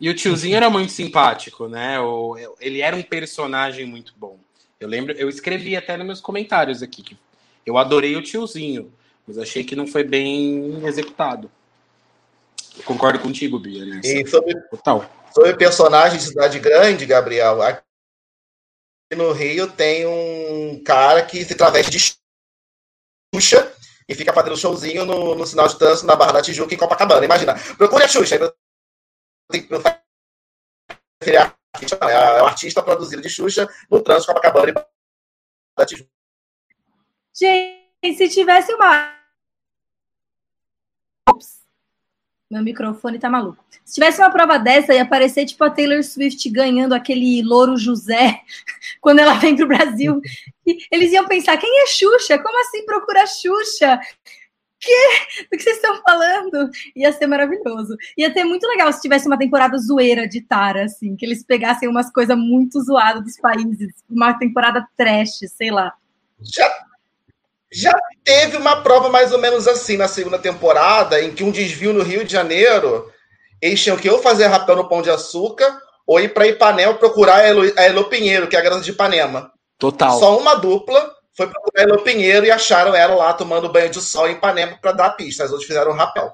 E o tiozinho era muito simpático, né? O, ele era um personagem muito bom. Eu lembro, eu escrevi até nos meus comentários aqui que eu adorei o tiozinho, mas achei que não foi bem executado. Eu concordo contigo, Bia. Né? E sobre, Total. sobre personagem de cidade grande, Gabriel, aqui no Rio tem um cara que se traveste de Xuxa e fica fazendo showzinho no, no sinal de trânsito na Barra da Tijuca em Copacabana. Imagina, procure a Xuxa. É o artista produzido de Xuxa no trânsito Copacabana e Barra da Tijuca. Gente, se tivesse uma. Meu microfone tá maluco. Se tivesse uma prova dessa, ia aparecer tipo a Taylor Swift ganhando aquele louro José quando ela vem pro Brasil. E eles iam pensar: quem é Xuxa? Como assim procura Xuxa? Que? Do que vocês estão falando? Ia ser maravilhoso. Ia ser muito legal se tivesse uma temporada zoeira de Tara, assim, que eles pegassem umas coisas muito zoadas dos países, uma temporada trash, sei lá. Já já teve uma prova mais ou menos assim na segunda temporada, em que um desvio no Rio de Janeiro, eles tinham que ou fazer rapel no Pão de Açúcar, ou ir para Ipanema procurar a Elo, a Elo Pinheiro, que é a garota de Ipanema. Total. Só uma dupla foi procurar a Elo Pinheiro e acharam ela lá tomando banho de sol em Ipanema para dar a pista. As outras fizeram um rapel.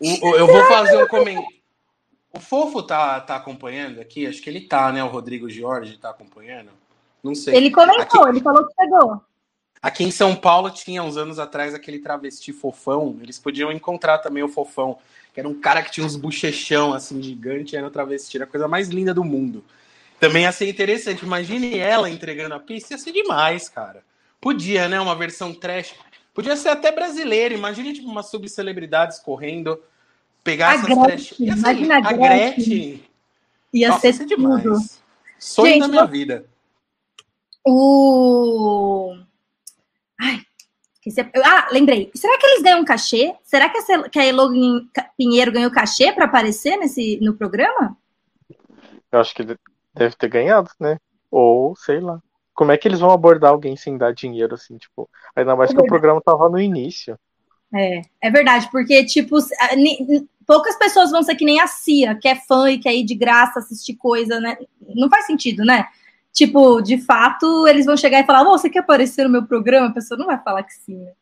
eu vou fazer um comentário. O Fofo tá, tá acompanhando aqui? Acho que ele tá, né? O Rodrigo Jorge tá acompanhando. Não sei. Ele comentou, aqui... ele falou que chegou. Aqui em São Paulo tinha uns anos atrás aquele travesti fofão. Eles podiam encontrar também o fofão, que era um cara que tinha uns bochechão assim gigante, era um travesti, era a coisa mais linda do mundo. Também ia ser interessante. Imagine ela entregando a pista, ia ser demais, cara. Podia, né? Uma versão trash. Podia ser até brasileira. Imagine tipo umas subcelebridades correndo, pegar a essas Gretchen, trash. Ia Imagina a Gretchen. Gretchen. Ia Nossa, ser, demais. Sonho Gente, da minha vida. O Ai, ah, lembrei. Será que eles ganham cachê? Será que, essa, que a Elo Pinheiro ganhou cachê para aparecer nesse, no programa? Eu acho que deve ter ganhado, né? Ou, sei lá. Como é que eles vão abordar alguém sem dar dinheiro, assim, tipo... Ainda mais é que o programa tava no início. É, é verdade, porque, tipo, poucas pessoas vão ser que nem a Cia, que é fã e quer ir de graça assistir coisa, né? Não faz sentido, né? Tipo, de fato, eles vão chegar e falar: oh, você quer aparecer no meu programa? A pessoa não vai falar que sim, né?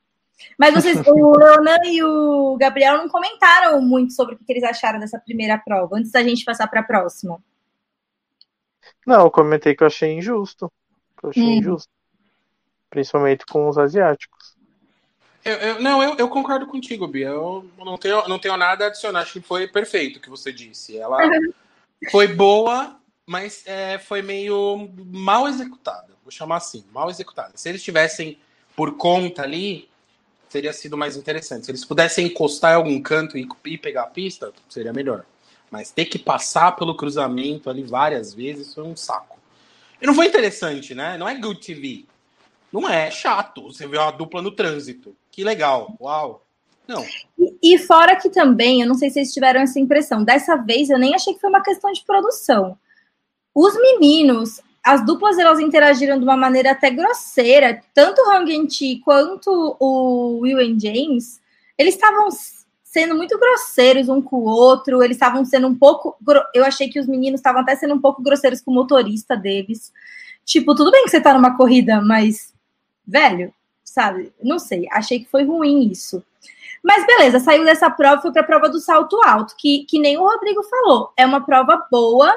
Mas vocês, o Leonan e o Gabriel não comentaram muito sobre o que eles acharam dessa primeira prova, antes da gente passar para a próxima. Não, eu comentei que eu achei injusto. eu achei hum. injusto. Principalmente com os asiáticos. Eu, eu, não, eu, eu, concordo contigo, Bia. Eu não tenho, não tenho nada a adicionar. Acho que foi perfeito o que você disse. Ela foi boa, mas é, foi meio mal executada. Vou chamar assim, mal executada. Se eles tivessem por conta ali, teria sido mais interessante. Se eles pudessem encostar em algum canto e, e pegar a pista, seria melhor. Mas ter que passar pelo cruzamento ali várias vezes foi um saco. E não foi interessante, né? Não é good TV. Não é, é chato. Você vê uma dupla no trânsito. Que legal. Uau. Não. E, e, fora que também, eu não sei se vocês tiveram essa impressão, dessa vez eu nem achei que foi uma questão de produção. Os meninos, as duplas elas interagiram de uma maneira até grosseira, tanto o Hang Chi quanto o Will and James, eles estavam sendo muito grosseiros um com o outro, eles estavam sendo um pouco, eu achei que os meninos estavam até sendo um pouco grosseiros com o motorista deles. Tipo, tudo bem que você tá numa corrida, mas velho, sabe? Não sei, achei que foi ruim isso. Mas beleza, saiu dessa prova, foi para a prova do salto alto, que, que nem o Rodrigo falou. É uma prova boa,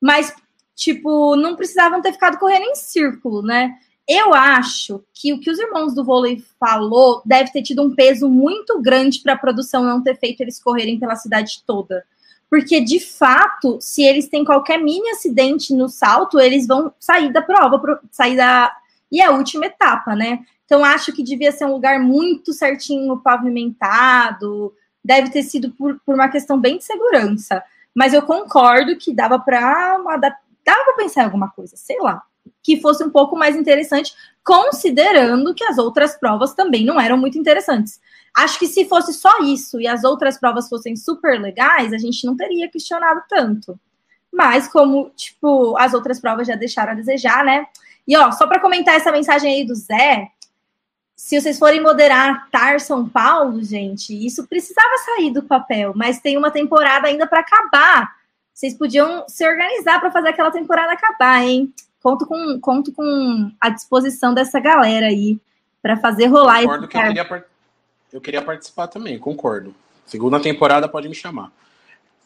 mas, tipo, não precisavam ter ficado correndo em círculo, né? Eu acho que o que os irmãos do vôlei falou deve ter tido um peso muito grande para a produção não ter feito eles correrem pela cidade toda. Porque, de fato, se eles têm qualquer mini acidente no salto, eles vão sair da prova, sair da. E é a última etapa, né? Então, acho que devia ser um lugar muito certinho pavimentado, deve ter sido por, por uma questão bem de segurança. Mas eu concordo que dava para dava para pensar em alguma coisa, sei lá, que fosse um pouco mais interessante, considerando que as outras provas também não eram muito interessantes. Acho que se fosse só isso e as outras provas fossem super legais, a gente não teria questionado tanto. Mas como, tipo, as outras provas já deixaram a desejar, né? E ó, só para comentar essa mensagem aí do Zé, se vocês forem moderar Tar São Paulo, gente, isso precisava sair do papel, mas tem uma temporada ainda para acabar. Vocês podiam se organizar para fazer aquela temporada acabar, hein? Conto com, conto com a disposição dessa galera aí para fazer rolar concordo esse que eu queria, eu queria participar também, concordo. Segunda temporada pode me chamar.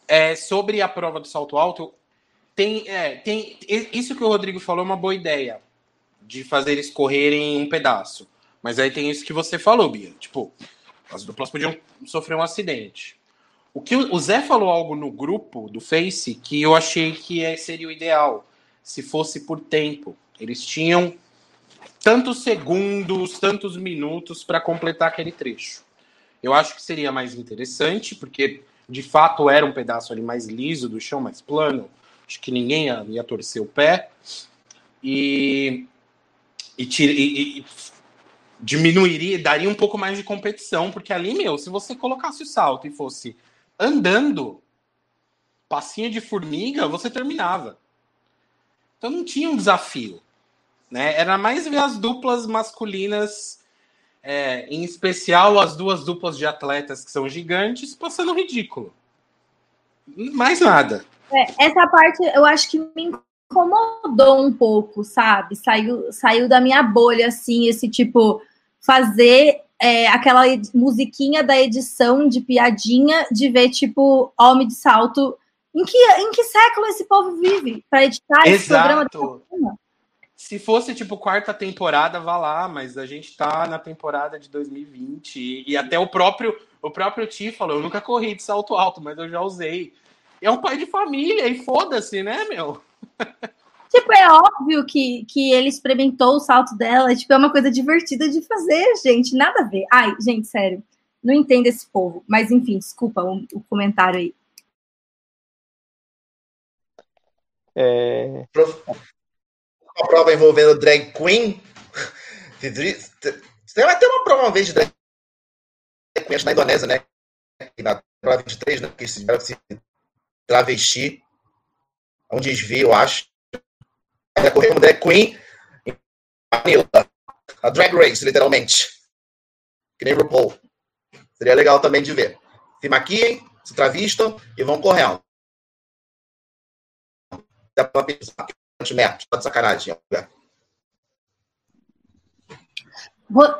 É, sobre a prova do salto alto, tem, é, tem isso que o Rodrigo falou é uma boa ideia de fazer eles correrem um pedaço. Mas aí tem isso que você falou, Bia. Tipo, as duplas podiam sofrer um acidente. O que o Zé falou algo no grupo do Face que eu achei que é, seria o ideal se fosse por tempo. Eles tinham tantos segundos, tantos minutos para completar aquele trecho. Eu acho que seria mais interessante, porque de fato era um pedaço ali mais liso do chão, mais plano. Acho que ninguém ia, ia torcer o pé. E, e, e, e diminuiria, daria um pouco mais de competição, porque ali, meu, se você colocasse o salto e fosse andando, passinho de formiga, você terminava. Então não tinha um desafio. Né? Era mais ver as duplas masculinas, é, em especial as duas duplas de atletas que são gigantes, passando ridículo. Mais nada. É, essa parte eu acho que me incomodou um pouco, sabe? Saiu, saiu da minha bolha, assim, esse tipo, fazer é, aquela musiquinha da edição de piadinha de ver, tipo, homem de salto em que, em que século esse povo vive para editar esse programa? Se fosse tipo quarta temporada, vá lá, mas a gente tá na temporada de 2020 e, e até o próprio o próprio Ti falou, eu nunca corri de salto alto, mas eu já usei. É um pai de família e foda-se, né, meu? Tipo, é óbvio que, que ele experimentou o salto dela, tipo, é uma coisa divertida de fazer, gente, nada a ver. Ai, gente, sério, não entendo esse povo. Mas enfim, desculpa o, o comentário aí. É... Uma prova envolvendo drag queen. Vai ter uma prova uma vez de drag queen na Indonésia, né? Na prova 23, né? Que se travesti. Um desvio, eu acho. Vai correr como drag queen em Manila. A drag race, literalmente. Que nem RuPaul. Seria legal também de ver. Se maquiem, se travistam e vão correndo dá pra pensar metros, tá de sacanagem.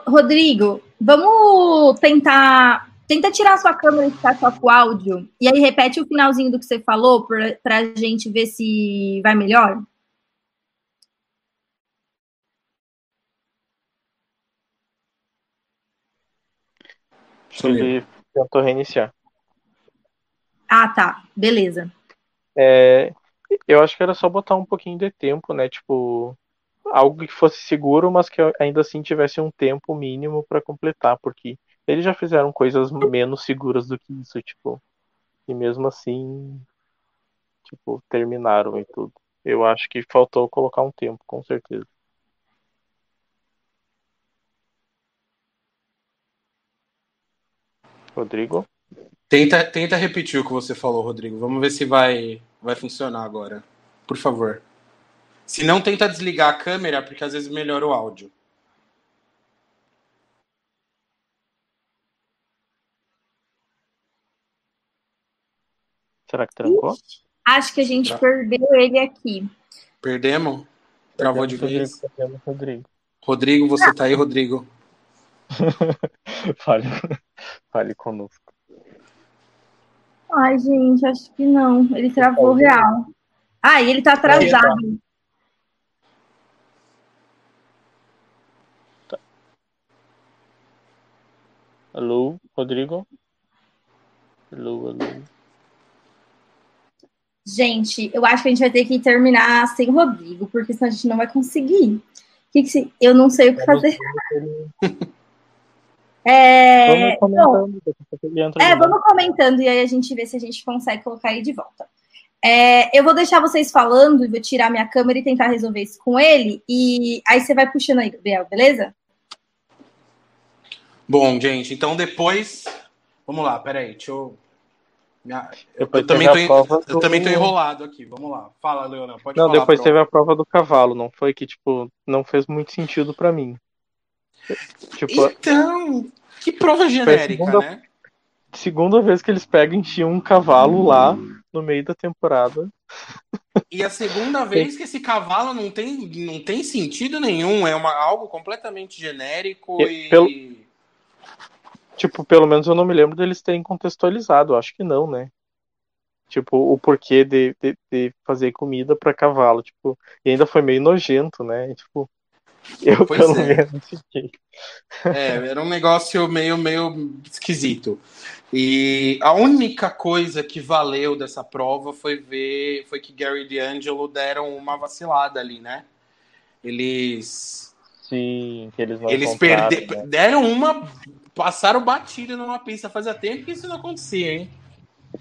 Rodrigo, vamos tentar tenta tirar sua câmera e ficar só com o áudio e aí repete o finalzinho do que você falou para a gente ver se vai melhor. Ele tentou reiniciar. Ah, tá. Beleza. É, eu acho que era só botar um pouquinho de tempo, né? Tipo, algo que fosse seguro, mas que ainda assim tivesse um tempo mínimo para completar, porque eles já fizeram coisas menos seguras do que isso, tipo, e mesmo assim, tipo, terminaram e tudo. Eu acho que faltou colocar um tempo, com certeza. Rodrigo? Tenta, tenta repetir o que você falou, Rodrigo. Vamos ver se vai, vai funcionar agora. Por favor. Se não, tenta desligar a câmera, porque às vezes melhora o áudio. Será que trancou? Acho que a gente Tra... perdeu ele aqui. Perdemos? Travou de vez? Rodrigo, Rodrigo. Rodrigo, você tá aí, Rodrigo? fale, fale conosco. Ai, gente, acho que não. Ele travou real. Ah, e ele tá atrasado. Tá. Alô, Rodrigo? Alô, alô. Gente, eu acho que a gente vai ter que terminar sem o Rodrigo, porque senão a gente não vai conseguir. Que que se... Eu não sei o que fazer. É, vamos comentando, bom, é, vamos comentando e aí a gente vê se a gente consegue colocar ele de volta. É, eu vou deixar vocês falando e vou tirar minha câmera e tentar resolver isso com ele. E aí você vai puxando aí, Gabriel, beleza? Bom, gente, então depois. Vamos lá, peraí, deixa eu. Eu, eu também, tô, do... eu também tô enrolado aqui. Vamos lá. Fala, Leona. Pode não, falar. Depois teve a prova do cavalo. Não foi que, tipo, não fez muito sentido para mim. Tipo, então, que prova genérica, segunda, né? Segunda vez que eles pegam e enchiam um cavalo lá no meio da temporada. E a segunda vez que esse cavalo não tem, não tem sentido nenhum, é uma, algo completamente genérico e. Pelo, tipo, pelo menos eu não me lembro deles terem contextualizado, acho que não, né? Tipo, o porquê de, de, de fazer comida para cavalo, tipo, e ainda foi meio nojento, né? Tipo, eu pois pelo é. menos fiquei. É, era um negócio meio, meio esquisito. E a única coisa que valeu dessa prova foi ver foi que Gary e D'Angelo deram uma vacilada ali, né? Eles. Sim, que eles não Eles perderam. Né? Deram uma. Passaram batida numa pista. Fazia tempo que isso não acontecia, hein?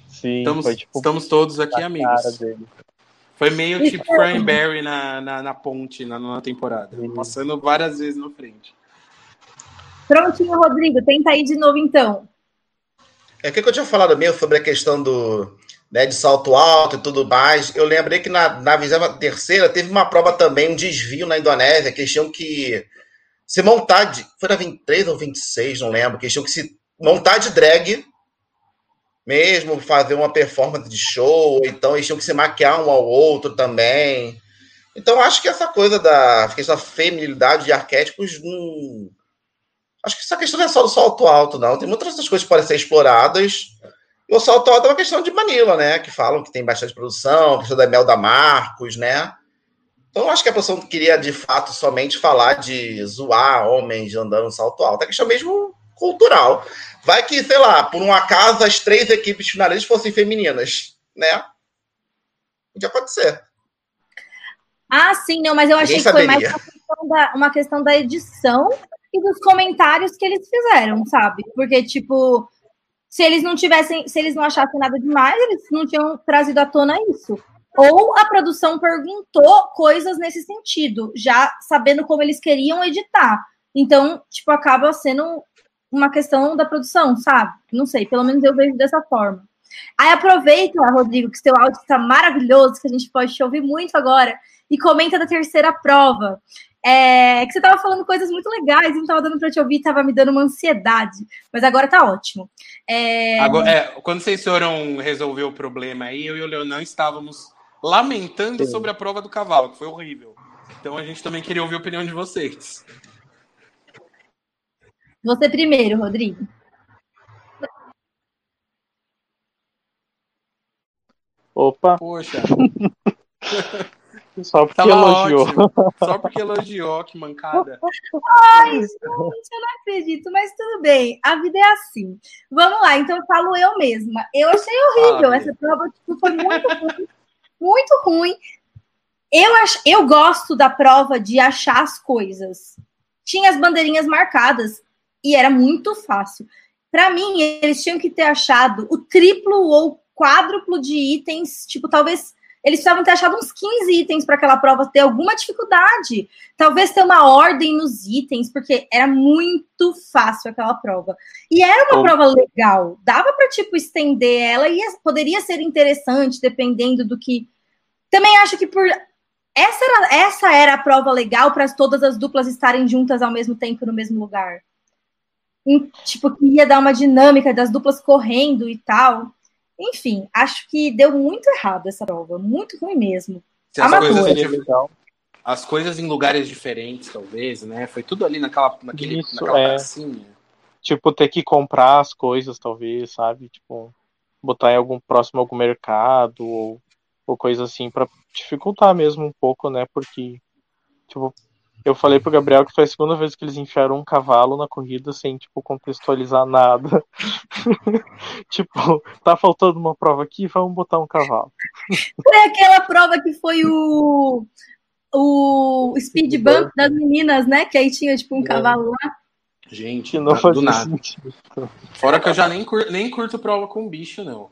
Sim, estamos, foi, tipo, estamos todos aqui amigos. Foi meio tipo Fran Barry na, na, na, ponte na nona temporada. Uhum. Passando várias vezes na frente. Prontinho, Rodrigo. Tenta ir de novo, então. É o que eu tinha falado mesmo sobre a questão do né, de salto alto e tudo mais. Eu lembrei que na, na 23 teve uma prova também, um desvio na Indonésia, que eles tinham que se montar de. Foi na 23 ou 26, não lembro, que eles tinham que se montar de drag mesmo, fazer uma performance de show, então eles tinham que se maquiar um ao outro também. Então acho que essa coisa da essa feminilidade de arquétipos não Acho que essa questão não é só do salto alto, não. Tem muitas outras coisas que podem ser exploradas. E o salto alto é uma questão de Manila, né? Que falam que tem bastante produção, a questão da Mel da Marcos, né? Então, acho que a pessoa não queria, de fato, somente falar de zoar homens andando no salto alto. É questão mesmo cultural. Vai que, sei lá, por um acaso, as três equipes finalistas fossem femininas, né? Podia acontecer. Ah, sim, não, mas eu achei que foi mais uma questão, da, uma questão da edição e dos comentários que eles fizeram, sabe? Porque, tipo, se eles não tivessem, se eles não achassem nada demais, eles não tinham trazido à tona isso. Ou a produção perguntou coisas nesse sentido, já sabendo como eles queriam editar. Então, tipo, acaba sendo uma questão da produção, sabe? Não sei, pelo menos eu vejo dessa forma. Aí aproveita, Rodrigo, que seu áudio está maravilhoso, que a gente pode te ouvir muito agora, e comenta da terceira prova. É, que você estava falando coisas muito legais, não estava dando para te ouvir, estava me dando uma ansiedade, mas agora está ótimo. É... Agora, é, quando vocês foram resolver o problema aí, eu e o Leonão estávamos lamentando Sim. sobre a prova do cavalo, que foi horrível. Então a gente também queria ouvir a opinião de vocês. Você primeiro, Rodrigo. Opa! Poxa! Só porque Tava elogiou. Ótimo. Só porque elogiou, que mancada. Ai, gente, eu não acredito, mas tudo bem. A vida é assim. Vamos lá, então eu falo eu mesma. Eu achei horrível. Ah, Essa prova tipo, foi muito ruim. Muito ruim. Eu, eu gosto da prova de achar as coisas. Tinha as bandeirinhas marcadas e era muito fácil. Para mim, eles tinham que ter achado o triplo ou quádruplo de itens, tipo, talvez eles precisavam ter achado uns 15 itens para aquela prova ter alguma dificuldade. Talvez ter uma ordem nos itens, porque era muito fácil aquela prova. E era uma oh. prova legal. Dava para tipo estender ela e poderia ser interessante dependendo do que. Também acho que por essa era, essa era a prova legal para todas as duplas estarem juntas ao mesmo tempo no mesmo lugar. tipo, que ia dar uma dinâmica das duplas correndo e tal. Enfim, acho que deu muito errado essa prova, muito ruim mesmo. as, coisas, as coisas em lugares diferentes, talvez, né? Foi tudo ali naquela, naquele, Isso, naquela é. pracinha. Tipo, ter que comprar as coisas, talvez, sabe? Tipo, botar em algum próximo algum mercado ou, ou coisa assim para dificultar mesmo um pouco, né? Porque, tipo, eu falei pro Gabriel que foi a segunda vez que eles enfiaram um cavalo na corrida sem, tipo, contextualizar nada. tipo, tá faltando uma prova aqui, vamos botar um cavalo. Foi aquela prova que foi o o speed bump das meninas, né? Que aí tinha, tipo, um é. cavalo lá. Gente, não faz nada. Sentido. Fora que eu já nem, cur, nem curto prova com bicho, não.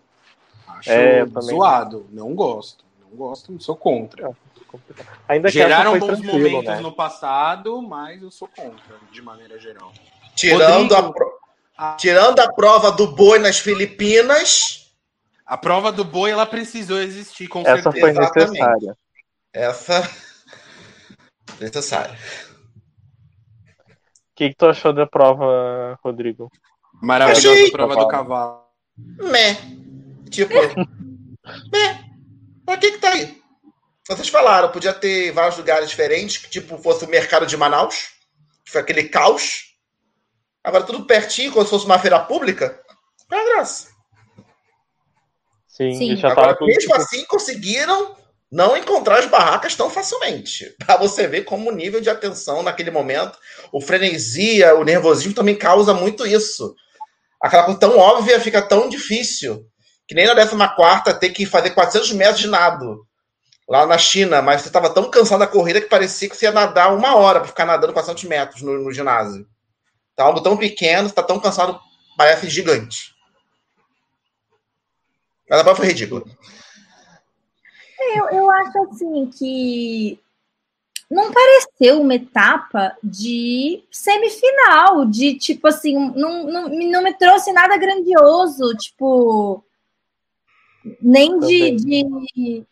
Acho é, zoado. Não gosto. Não gosto, sou contra. É. Ainda Geraram bons momentos né? no passado, mas eu sou contra, de maneira geral. Tirando, Rodrigo, a, tirando a prova do boi nas Filipinas. A prova do boi, ela precisou existir, com Essa certeza. foi necessária. Essa. Necessária. O que, que tu achou da prova, Rodrigo? Maravilhosa Achei... prova do cavalo. Mé. Tipo. mé. Pra que que tá aí? Vocês falaram, podia ter vários lugares diferentes, que tipo fosse o mercado de Manaus, que foi aquele caos. Agora tudo pertinho, como se fosse uma feira pública. É a graça. Sim, Sim. Agora, mesmo tipo... assim, conseguiram não encontrar as barracas tão facilmente. Para você ver como o nível de atenção naquele momento, o frenesia, o nervosismo também causa muito isso. Aquela coisa tão óbvia fica tão difícil. Que nem na 14 ter que fazer 400 metros de nado lá na China, mas você estava tão cansado da corrida que parecia que você ia nadar uma hora para ficar nadando 400 metros no, no ginásio. Tá algo tão pequeno, está tão cansado, parece gigante. Mas a prova foi ridícula. Eu, eu acho assim que não pareceu uma etapa de semifinal, de tipo assim, não, não, não me trouxe nada grandioso, tipo, nem de, de,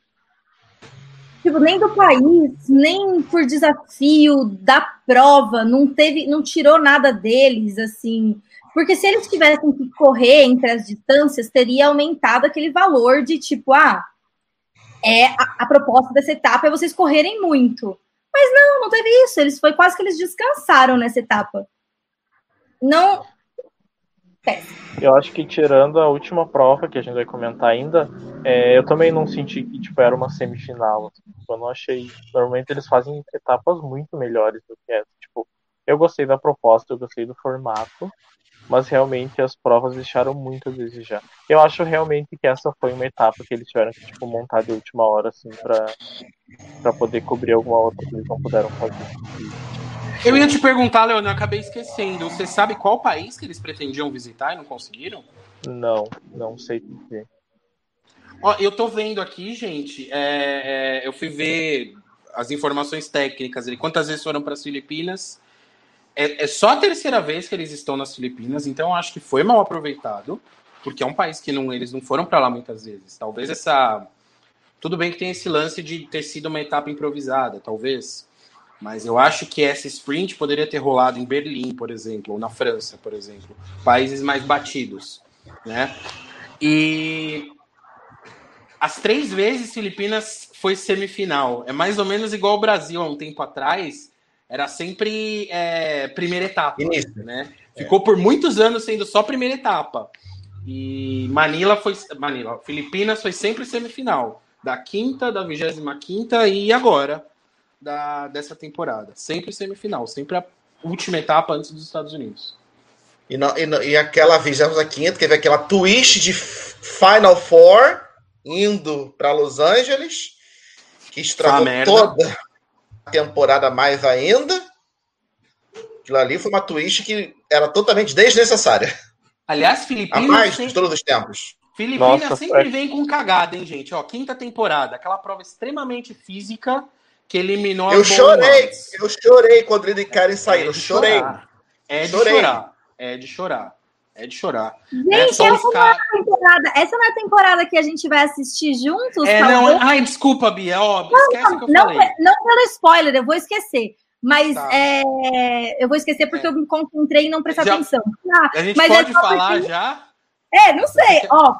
tipo, nem do país, nem por desafio da prova, não teve, não tirou nada deles, assim, porque se eles tivessem que correr entre as distâncias, teria aumentado aquele valor de tipo, ah, é a, a, proposta dessa etapa é vocês correrem muito. Mas não, não teve isso. Eles foi quase que eles descansaram nessa etapa. Não. Eu acho que tirando a última prova que a gente vai comentar ainda, é, eu também não senti que tipo, era uma semifinal. Assim. Eu não achei. Normalmente eles fazem etapas muito melhores do que essa. Tipo, eu gostei da proposta, eu gostei do formato, mas realmente as provas deixaram muito a desejar. Eu acho realmente que essa foi uma etapa que eles tiveram que tipo, montar de última hora, assim, para poder cobrir alguma outra que eles não puderam fazer. Eu ia te perguntar, Leon, eu acabei esquecendo. Você sabe qual país que eles pretendiam visitar e não conseguiram? Não, não sei dizer. Ó, eu tô vendo aqui, gente. É, é, eu fui ver as informações técnicas. Quantas vezes foram para as Filipinas? é, é, só a terceira vez que eles estão nas Filipinas, então acho que foi mal aproveitado, porque é um país que não, eles não foram para lá muitas vezes. Talvez essa. Tudo bem que tem esse lance de ter sido uma etapa improvisada, talvez. Mas eu acho que essa sprint poderia ter rolado em Berlim, por exemplo, ou na França, por exemplo. Países mais batidos. Né? E as três vezes Filipinas foi semifinal. É mais ou menos igual o Brasil há um tempo atrás, era sempre é, primeira etapa. Início. Né? É. Ficou por muitos anos sendo só primeira etapa. E Manila foi. Manila, Filipinas foi sempre semifinal. Da quinta, da vigésima quinta e agora da, dessa temporada. Sempre semifinal, sempre a última etapa antes dos Estados Unidos. E, no, e, no, e aquela vigésima quinta, que teve aquela twist de Final Four indo para Los Angeles, que estragou toda temporada mais ainda. Aquilo ali foi uma twist que era totalmente desnecessária. Aliás, Filipinas. A mais sempre... de todos os tempos. Filipinas Nossa, sempre é. vem com cagada, hein, gente? Ó, quinta temporada, aquela prova extremamente física que eliminou Eu chorei, eu chorei quando ele e Karen saíram. É eu chorei. Chorar. É de chorei. chorar. É de chorar. É de chorar. Gente, é essa, não é temporada, essa não é a temporada que a gente vai assistir juntos? É, não, é- ai, desculpa, Bia, ó, não, esquece o que eu não, falei. Não pelo spoiler, eu vou esquecer. Mas tá. é, eu vou esquecer porque é. eu me concentrei e não prestar já, atenção. Ah, a gente mas é pode é falar porque... já? É, não sei, ó.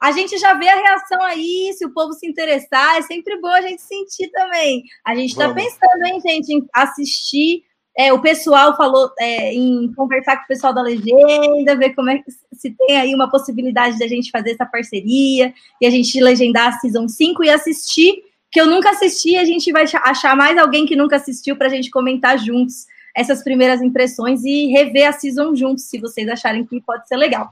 A gente já vê a reação aí, se o povo se interessar, é sempre bom a gente sentir também. A gente está pensando, hein, gente, em assistir é, o pessoal falou é, em conversar com o pessoal da legenda, ver como é que se tem aí uma possibilidade de a gente fazer essa parceria e a gente legendar a Season 5 e assistir, que eu nunca assisti, a gente vai achar mais alguém que nunca assistiu para a gente comentar juntos essas primeiras impressões e rever a Season juntos, se vocês acharem que pode ser legal.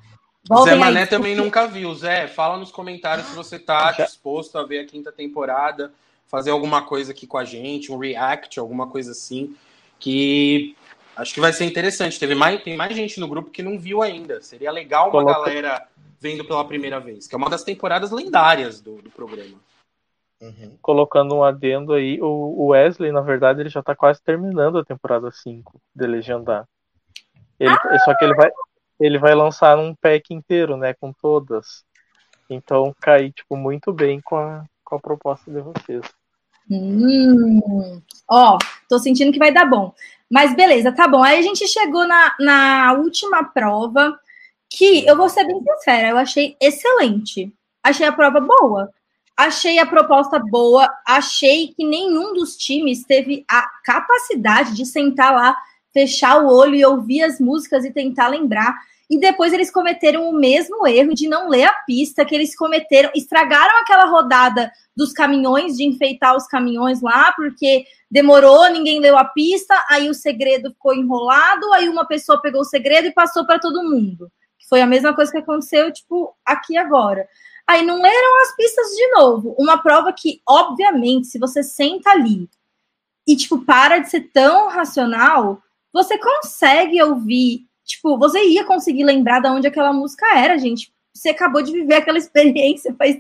Voltem Zé Mané aí. também nunca viu. Zé, fala nos comentários se você está disposto a ver a quinta temporada, fazer alguma coisa aqui com a gente, um react, alguma coisa assim que acho que vai ser interessante. Teve mais, tem mais gente no grupo que não viu ainda. Seria legal uma Coloca... galera vendo pela primeira vez, que é uma das temporadas lendárias do, do programa. Uhum. Colocando um adendo aí, o Wesley, na verdade, ele já tá quase terminando a temporada 5 de Legendar. Ele, ah! Só que ele vai, ele vai lançar um pack inteiro, né? Com todas. Então cai, tipo, muito bem com a, com a proposta de vocês. Hum, ó, tô sentindo que vai dar bom. Mas beleza, tá bom. Aí a gente chegou na, na última prova, que eu vou ser bem sincera, eu achei excelente. Achei a prova boa. Achei a proposta boa. Achei que nenhum dos times teve a capacidade de sentar lá, fechar o olho e ouvir as músicas e tentar lembrar. E depois eles cometeram o mesmo erro de não ler a pista que eles cometeram, estragaram aquela rodada dos caminhões, de enfeitar os caminhões lá, porque demorou, ninguém leu a pista, aí o segredo ficou enrolado, aí uma pessoa pegou o segredo e passou para todo mundo. Foi a mesma coisa que aconteceu, tipo, aqui agora. Aí não leram as pistas de novo. Uma prova que, obviamente, se você senta ali e, tipo, para de ser tão racional, você consegue ouvir Tipo, você ia conseguir lembrar de onde aquela música era, gente. Você acabou de viver aquela experiência faz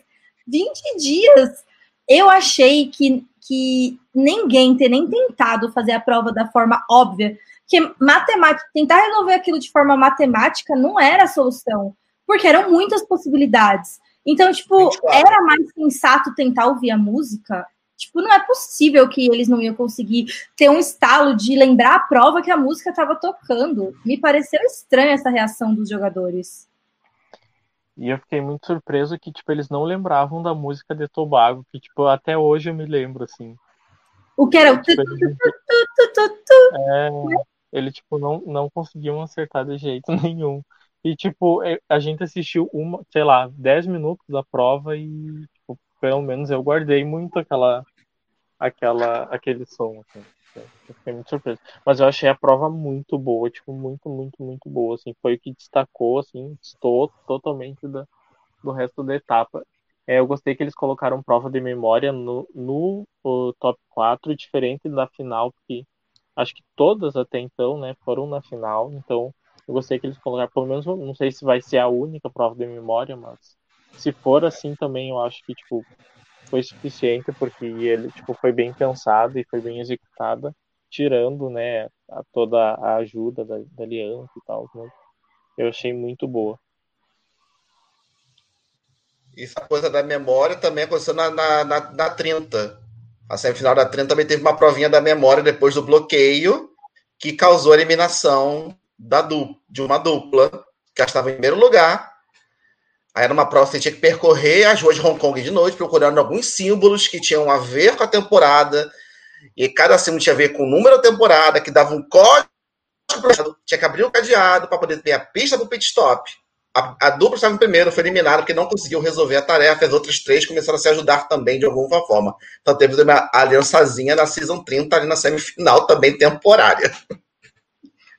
20 dias. Eu achei que, que ninguém ter nem tentado fazer a prova da forma óbvia, que matemática, tentar resolver aquilo de forma matemática não era a solução, porque eram muitas possibilidades. Então, tipo, 24. era mais sensato tentar ouvir a música Tipo, não é possível que eles não iam conseguir ter um estalo de lembrar a prova que a música estava tocando. Me pareceu estranha essa reação dos jogadores. E eu fiquei muito surpreso que, tipo, eles não lembravam da música de Tobago, que, tipo, até hoje eu me lembro, assim. O que era o... Tipo, é, ele, tipo, não, não conseguiam acertar de jeito nenhum. E, tipo, é, a gente assistiu uma, sei lá, 10 minutos da prova e, pelo menos eu guardei muito aquela, aquela, aquele som. Assim. Eu fiquei muito surpreso. Mas eu achei a prova muito boa, tipo, muito, muito, muito boa. Assim, foi o que destacou, assim, estou totalmente da, do resto da etapa. É, eu gostei que eles colocaram prova de memória no, no top 4, diferente da final, porque acho que todas até então, né, foram na final. Então, eu gostei que eles colocaram, pelo menos, não sei se vai ser a única prova de memória, mas se for assim também, eu acho que, tipo, foi suficiente, porque ele, tipo, foi bem pensado e foi bem executada, tirando, né, a, toda a ajuda da, da aliança e tal, né? Eu achei muito boa. Essa coisa da memória também aconteceu na, na, na, na 30. A semifinal da 30 também teve uma provinha da memória depois do bloqueio, que causou a eliminação da dupla, de uma dupla, que estava em primeiro lugar, Aí era uma prova que você tinha que percorrer as ruas de Hong Kong de noite, procurando alguns símbolos que tinham a ver com a temporada. E cada símbolo tinha a ver com o número da temporada, que dava um código. Tinha que abrir o um cadeado para poder ter a pista para o pit stop. A, a, dupla estava em primeiro, foi eliminada porque não conseguiu resolver a tarefa. As outras três começaram a se ajudar também de alguma forma. Então teve uma aliançazinha na Season 30 ali na semifinal, também temporária.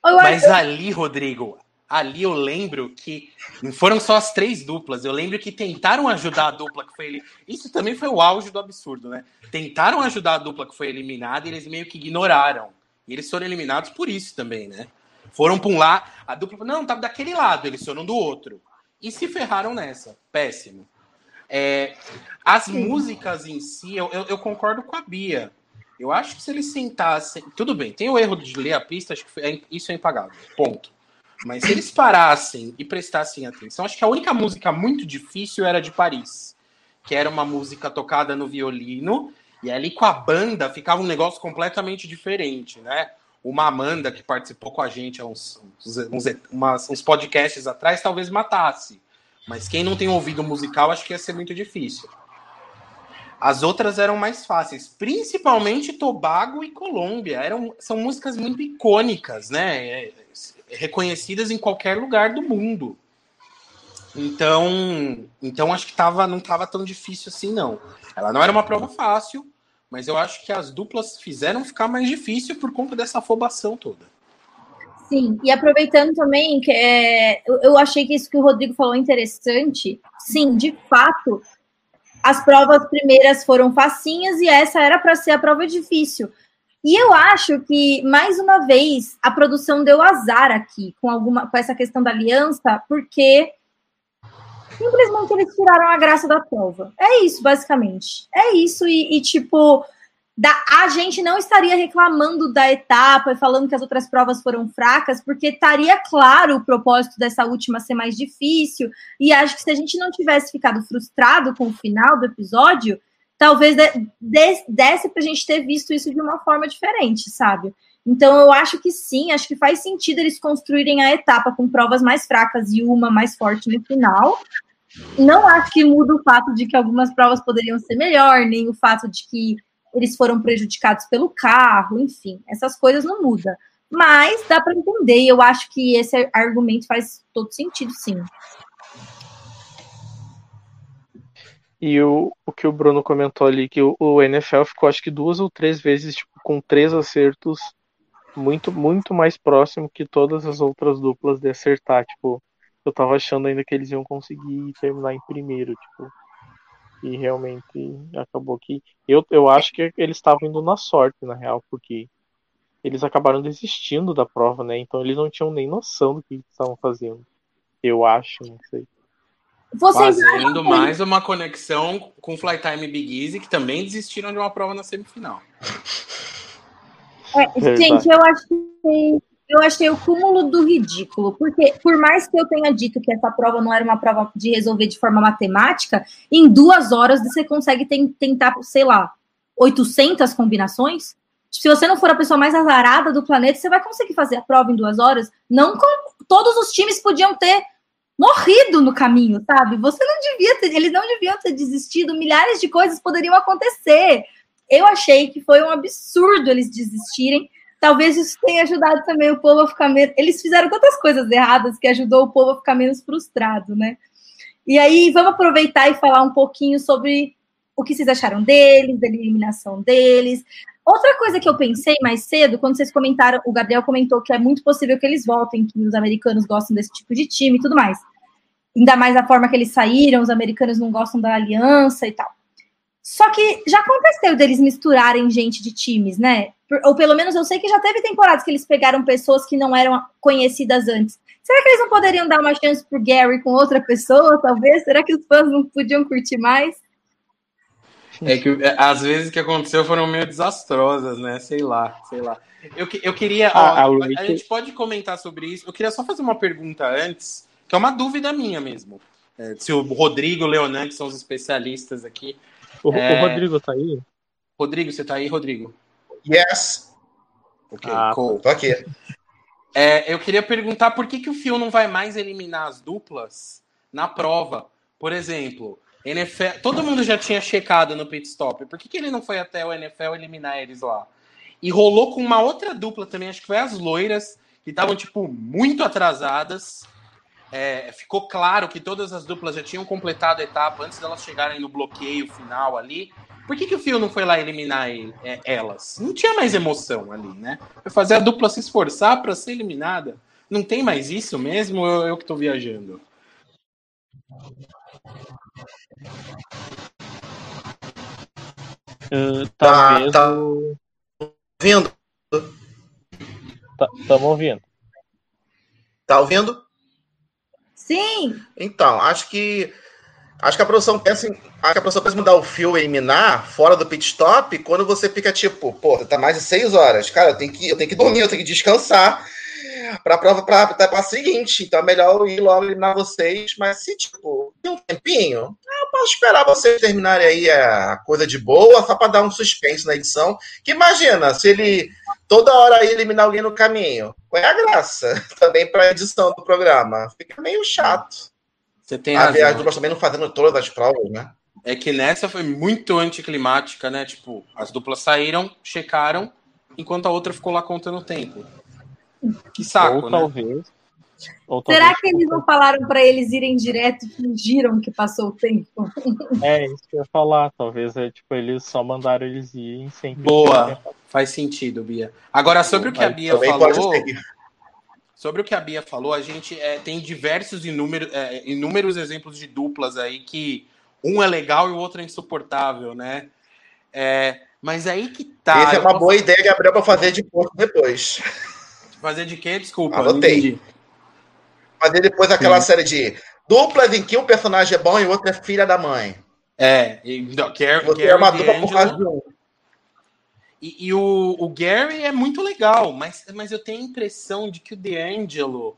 Mas ali, Rodrigo, ali eu lembro que não foram só as três duplas, eu lembro que tentaram ajudar a dupla que foi ele. Isso também foi o auge do absurdo, né? Tentaram ajudar a dupla que foi eliminada e eles meio que ignoraram. E eles foram eliminados por isso também, né? Foram para um lá, a dupla não, tava daquele lado, eles foram do outro. E se ferraram nessa. Péssimo. É, as Sim. músicas em si, eu, eu, eu concordo com a Bia. Eu acho que se eles sentassem. Tudo bem, tem o erro de ler a pista, acho que foi, isso é impagável. Ponto. Mas se eles parassem e prestassem atenção, acho que a única música muito difícil era de Paris, que era uma música tocada no violino, e ali com a banda ficava um negócio completamente diferente, né? Uma Amanda que participou com a gente há uns, uns, umas, uns podcasts atrás talvez matasse. Mas quem não tem ouvido musical, acho que ia ser muito difícil. As outras eram mais fáceis, principalmente Tobago e Colômbia. Eram, são músicas muito icônicas, né? Reconhecidas em qualquer lugar do mundo. Então, então acho que tava, não estava tão difícil assim, não. Ela não era uma prova fácil, mas eu acho que as duplas fizeram ficar mais difícil por conta dessa afobação toda. Sim, e aproveitando também que é, eu, eu achei que isso que o Rodrigo falou é interessante. Sim, de fato, as provas primeiras foram facinhas e essa era para ser a prova difícil. E eu acho que, mais uma vez, a produção deu azar aqui com, alguma, com essa questão da aliança, porque simplesmente eles tiraram a graça da prova. É isso, basicamente. É isso, e, e tipo, da, a gente não estaria reclamando da etapa e falando que as outras provas foram fracas, porque estaria claro o propósito dessa última ser mais difícil. E acho que se a gente não tivesse ficado frustrado com o final do episódio, talvez desse para a gente ter visto isso de uma forma diferente, sabe? Então eu acho que sim, acho que faz sentido eles construírem a etapa com provas mais fracas e uma mais forte no final. Não acho que muda o fato de que algumas provas poderiam ser melhor, nem o fato de que eles foram prejudicados pelo carro, enfim, essas coisas não mudam. Mas dá para entender, eu acho que esse argumento faz todo sentido, sim. E o, o que o Bruno comentou ali, que o, o NFL ficou acho que duas ou três vezes tipo, com três acertos muito, muito mais próximo que todas as outras duplas de acertar. Tipo, eu tava achando ainda que eles iam conseguir terminar em primeiro, tipo. E realmente acabou que. Eu, eu acho que eles estavam indo na sorte, na real, porque eles acabaram desistindo da prova, né? Então eles não tinham nem noção do que estavam fazendo. Eu acho, não sei. Vocês Fazendo mais uma conexão com Flytime Big Easy, que também desistiram de uma prova na semifinal. É, gente, eu achei, eu achei o cúmulo do ridículo, porque por mais que eu tenha dito que essa prova não era uma prova de resolver de forma matemática, em duas horas você consegue tentar, sei lá, 800 combinações. Se você não for a pessoa mais azarada do planeta, você vai conseguir fazer a prova em duas horas. Não com, todos os times podiam ter morrido no caminho, sabe? Você não devia ter, eles não deviam ter desistido, milhares de coisas poderiam acontecer. Eu achei que foi um absurdo eles desistirem. Talvez isso tenha ajudado também o povo a ficar menos. Eles fizeram tantas coisas erradas que ajudou o povo a ficar menos frustrado, né? E aí, vamos aproveitar e falar um pouquinho sobre o que vocês acharam deles, da eliminação deles. Outra coisa que eu pensei mais cedo, quando vocês comentaram, o Gabriel comentou que é muito possível que eles voltem, que os americanos gostam desse tipo de time e tudo mais. Ainda mais a forma que eles saíram, os americanos não gostam da aliança e tal. Só que já aconteceu deles misturarem gente de times, né? Ou pelo menos eu sei que já teve temporadas que eles pegaram pessoas que não eram conhecidas antes. Será que eles não poderiam dar uma chance pro Gary com outra pessoa, talvez? Será que os fãs não podiam curtir mais? É que é, às vezes que aconteceu foram meio desastrosas, né? Sei lá, sei lá. Eu, eu queria. Ah, ó, a, a gente pode comentar sobre isso. Eu queria só fazer uma pergunta antes, que é uma dúvida minha mesmo. É, se o Rodrigo e o Leonan, que são os especialistas aqui, o, é... o Rodrigo tá aí? Rodrigo, você tá aí, Rodrigo? Yes. Ok, ah, cool. Tô aqui. É, eu queria perguntar por que, que o Fio não vai mais eliminar as duplas na prova. Por exemplo, NFL, todo mundo já tinha checado no pit stop. Por que, que ele não foi até o NFL eliminar eles lá? E rolou com uma outra dupla também, acho que foi as loiras, que estavam, tipo, muito atrasadas é, ficou claro que todas as duplas já tinham completado a etapa antes delas chegarem no bloqueio final ali. Por que, que o Fio não foi lá eliminar ele, é, elas? Não tinha mais emoção ali, né? Foi fazer a dupla se esforçar para ser eliminada. Não tem mais isso mesmo eu, eu que estou viajando? Uh, talvez tá, tá ouvindo? Estamos tá, ouvindo. Tá ouvindo? Sim. Então, acho que acho que a produção pensa em, acho que a produção pensa mudar o fio e eliminar fora do pit stop quando você fica tipo, pô, tá mais de seis horas, cara, eu tenho que eu tenho que dormir, eu tenho que descansar para prova para a seguinte. Então é melhor ir logo eliminar vocês, mas se tipo tem um tempinho, posso esperar vocês terminarem aí a coisa de boa só para dar um suspense na edição. Que imagina se ele toda hora eliminar alguém no caminho. Qual é a graça também para a edição do programa? Fica meio chato. Você tem a razão. As duplas também não fazendo todas as provas, né? É que nessa foi muito anticlimática, né? Tipo, as duplas saíram, checaram, enquanto a outra ficou lá contando o tempo. Que saco, Ou né? talvez. Ou talvez... Será que eles não falaram para eles irem direto e fingiram que passou o tempo? É, isso que eu ia falar. Talvez é, tipo, eles só mandaram eles irem sem. Boa, faz sentido, Bia. Agora, sobre o que a Bia falou. Sobre o que a Bia falou, a gente é, tem diversos inúmeros, é, inúmeros exemplos de duplas aí que um é legal e o outro é insuportável, né? É, mas aí que tá. Essa é uma boa ideia, Gabriel, para fazer de pouco depois. Fazer de quê? Desculpa. Anotei. Fazer depois aquela Sim. série de duplas em que um personagem é bom e o outro é filha da mãe. É, e, não, Você é uma dupla por causa de um. E, e o, o, Gary é muito legal, mas, mas eu tenho a impressão de que o D'Angelo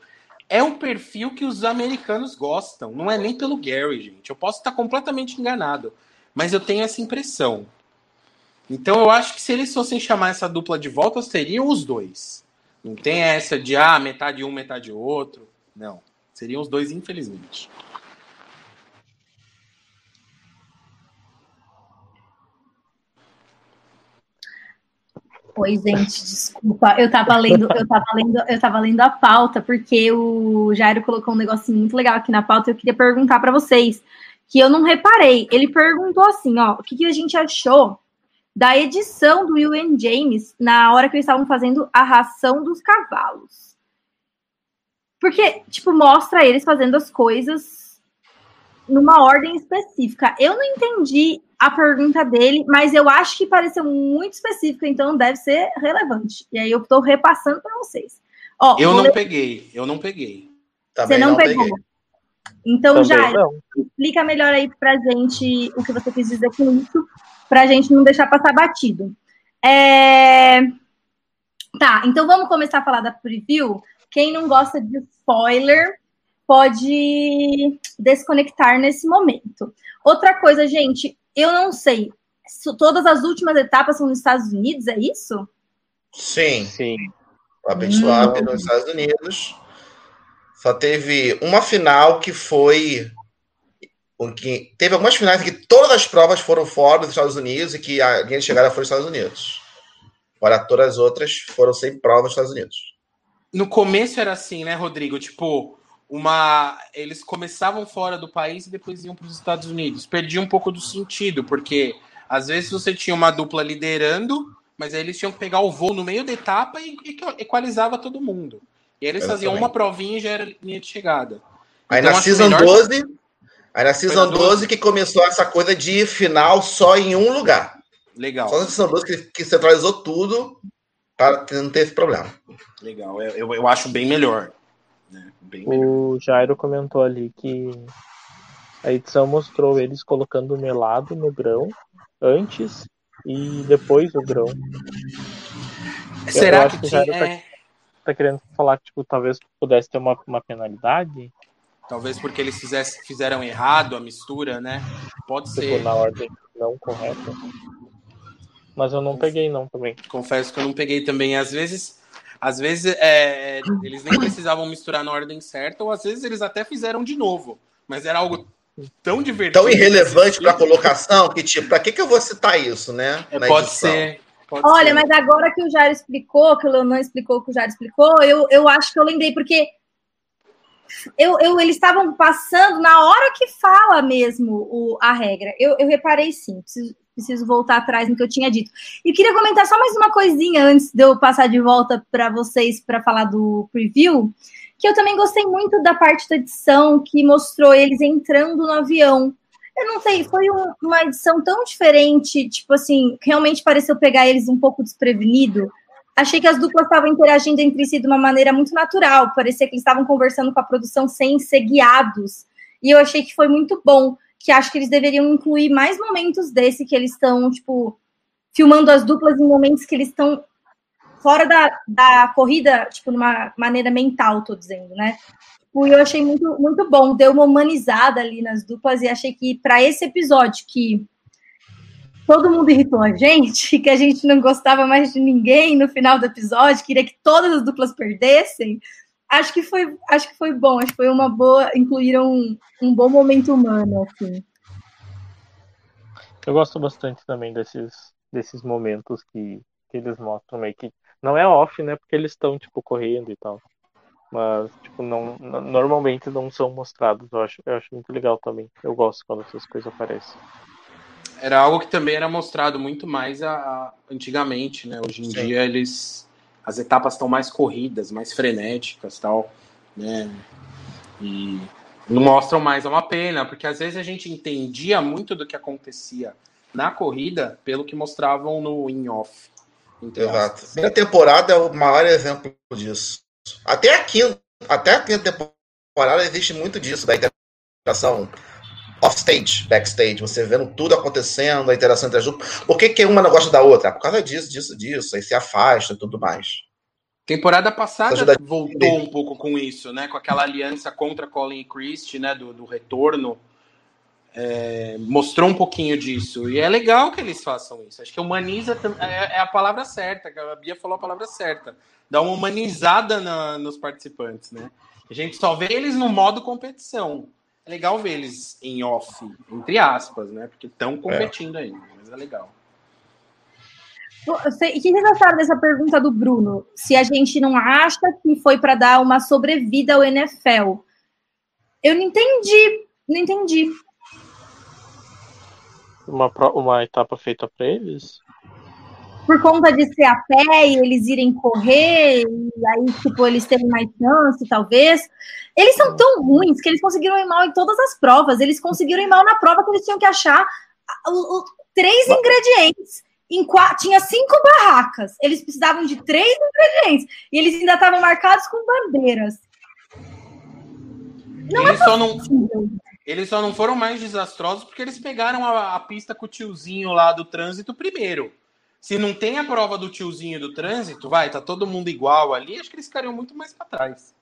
é um perfil que os americanos gostam. Não é nem pelo Gary, gente. Eu posso estar completamente enganado, mas eu tenho essa impressão. Então eu acho que se eles fossem chamar essa dupla de volta, seriam os dois. Não tem essa de ah, metade um, metade outro. Não. Seriam os dois, infelizmente. Oi, gente, desculpa. Eu tava lendo, eu tava lendo, eu tava lendo a pauta, porque o Jairo colocou um negocinho muito legal aqui na pauta. Eu queria perguntar para vocês, que eu não reparei. Ele perguntou assim, ó, o que, que a gente achou da edição do Will and James na hora que eles estavam fazendo a ração dos cavalos. Porque, tipo, mostra eles fazendo as coisas numa ordem específica. Eu não entendi a pergunta dele, mas eu acho que pareceu muito específica, então deve ser relevante. E aí eu estou repassando para vocês. Ó, eu não ler... peguei, eu não peguei. Também Você não, não pegou. Peguei. Então, Também já explica melhor aí pra gente o que você quis dizer com isso, pra gente não deixar passar batido. É... Tá, então vamos começar a falar da preview. Quem não gosta de spoiler pode desconectar nesse momento. Outra coisa, gente, eu não sei. Todas as últimas etapas são nos Estados Unidos, é isso? Sim. Sim. A Swap hum. nos Estados Unidos. Só teve uma final que foi. Porque teve algumas finais em que todas as provas foram fora dos Estados Unidos e que a linha de chegada foi nos Estados Unidos. Agora, todas as outras foram sem prova nos Estados Unidos. No começo era assim, né, Rodrigo? Tipo, uma eles começavam fora do país e depois iam para os Estados Unidos. Perdia um pouco do sentido, porque às vezes você tinha uma dupla liderando, mas aí eles tinham que pegar o voo no meio da etapa e, equalizava todo mundo. E aí eles faziam uma provinha e já era linha de chegada. Aí então, na Season melhor... 12, aí na Season 12, 12 que começou essa coisa de final só em um lugar. Legal. Só na Season 12 que, que centralizou tudo para não ter esse problema. Legal, eu, eu acho bem melhor. Né? Bem o Jairo comentou ali que a edição mostrou eles colocando o melado no grão antes e depois o grão. Será eu, que, que tinha... tá, é... tá, querendo falar que tipo, talvez pudesse ter uma, uma penalidade? Talvez porque eles fizesse, fizeram errado a mistura, né? Pode tipo, ser. Na ordem não correta. Mas eu não peguei não também. Confesso que eu não peguei também. Às vezes às vezes é, eles nem precisavam misturar na ordem certa, ou às vezes eles até fizeram de novo. Mas era algo tão divertido. Tão irrelevante para a colocação que, tipo, para que, que eu vou citar isso, né? É, pode edição. ser. Pode Olha, ser. mas agora que o Jair explicou, que o Leonan explicou, que o Jair explicou, eu, eu acho que eu lembrei, porque eu, eu, eles estavam passando na hora que fala mesmo o, a regra. Eu, eu reparei sim, preciso, preciso voltar atrás no que eu tinha dito. E queria comentar só mais uma coisinha antes de eu passar de volta para vocês para falar do preview, que eu também gostei muito da parte da edição que mostrou eles entrando no avião. Eu não sei, foi um, uma edição tão diferente, tipo assim, realmente pareceu pegar eles um pouco desprevenido. Achei que as duplas estavam interagindo entre si de uma maneira muito natural, parecia que eles estavam conversando com a produção sem ser guiados. E eu achei que foi muito bom que acho que eles deveriam incluir mais momentos desse que eles estão, tipo, filmando as duplas em momentos que eles estão fora da, da corrida, tipo, numa maneira mental, tô dizendo, né? E eu achei muito, muito bom, deu uma humanizada ali nas duplas e achei que para esse episódio que todo mundo irritou a gente, que a gente não gostava mais de ninguém no final do episódio, queria que todas as duplas perdessem, acho que foi, acho que foi bom, acho que foi uma boa, incluíram um, um bom momento humano, assim. Eu gosto bastante também desses, desses momentos que, que eles mostram meio que. Não é off, né? Porque eles estão, tipo, correndo e tal. Mas, tipo, não, normalmente não são mostrados. Eu acho, eu acho muito legal também. Eu gosto quando essas coisas aparecem. Era algo que também era mostrado muito mais a, a antigamente, né? Hoje em Sim. dia eles as etapas estão mais corridas, mais frenéticas tal, né? E não mostram mais, é uma pena, porque às vezes a gente entendia muito do que acontecia na corrida pelo que mostravam no in-off. Exato. A temporada é o maior exemplo disso. Até a quinta, até a quinta temporada existe muito disso, da interação offstage, backstage, você vendo tudo acontecendo, a interação entre as duplas. Por que, que uma não gosta da outra? Por causa disso, disso, disso. Aí se afasta e tudo mais. Temporada passada voltou um pouco com isso, né? Com aquela aliança contra Colin e Christie, né? Do, do retorno. É, mostrou um pouquinho disso. E é legal que eles façam isso. Acho que humaniza é, é a palavra certa, a Bia falou a palavra certa. Dá uma humanizada na, nos participantes, né? A gente só vê eles no modo competição é legal ver eles em off, entre aspas, né? Porque estão competindo é. ainda, mas é legal. O que vocês acharam dessa pergunta do Bruno? Se a gente não acha que foi para dar uma sobrevida ao NFL? Eu não entendi, não entendi. Uma, uma etapa feita para eles? Por conta de ser a pé e eles irem correr, e aí, tipo, eles terem mais chance, talvez. Eles são tão ruins que eles conseguiram ir mal em todas as provas. Eles conseguiram ir mal na prova que eles tinham que achar três ingredientes. Em quatro, tinha cinco barracas. Eles precisavam de três ingredientes. E eles ainda estavam marcados com bandeiras. Não eles, é só não, eles só não foram mais desastrosos porque eles pegaram a, a pista com o tiozinho lá do trânsito primeiro. Se não tem a prova do tiozinho do trânsito, vai, tá todo mundo igual ali, acho que eles ficariam muito mais para trás.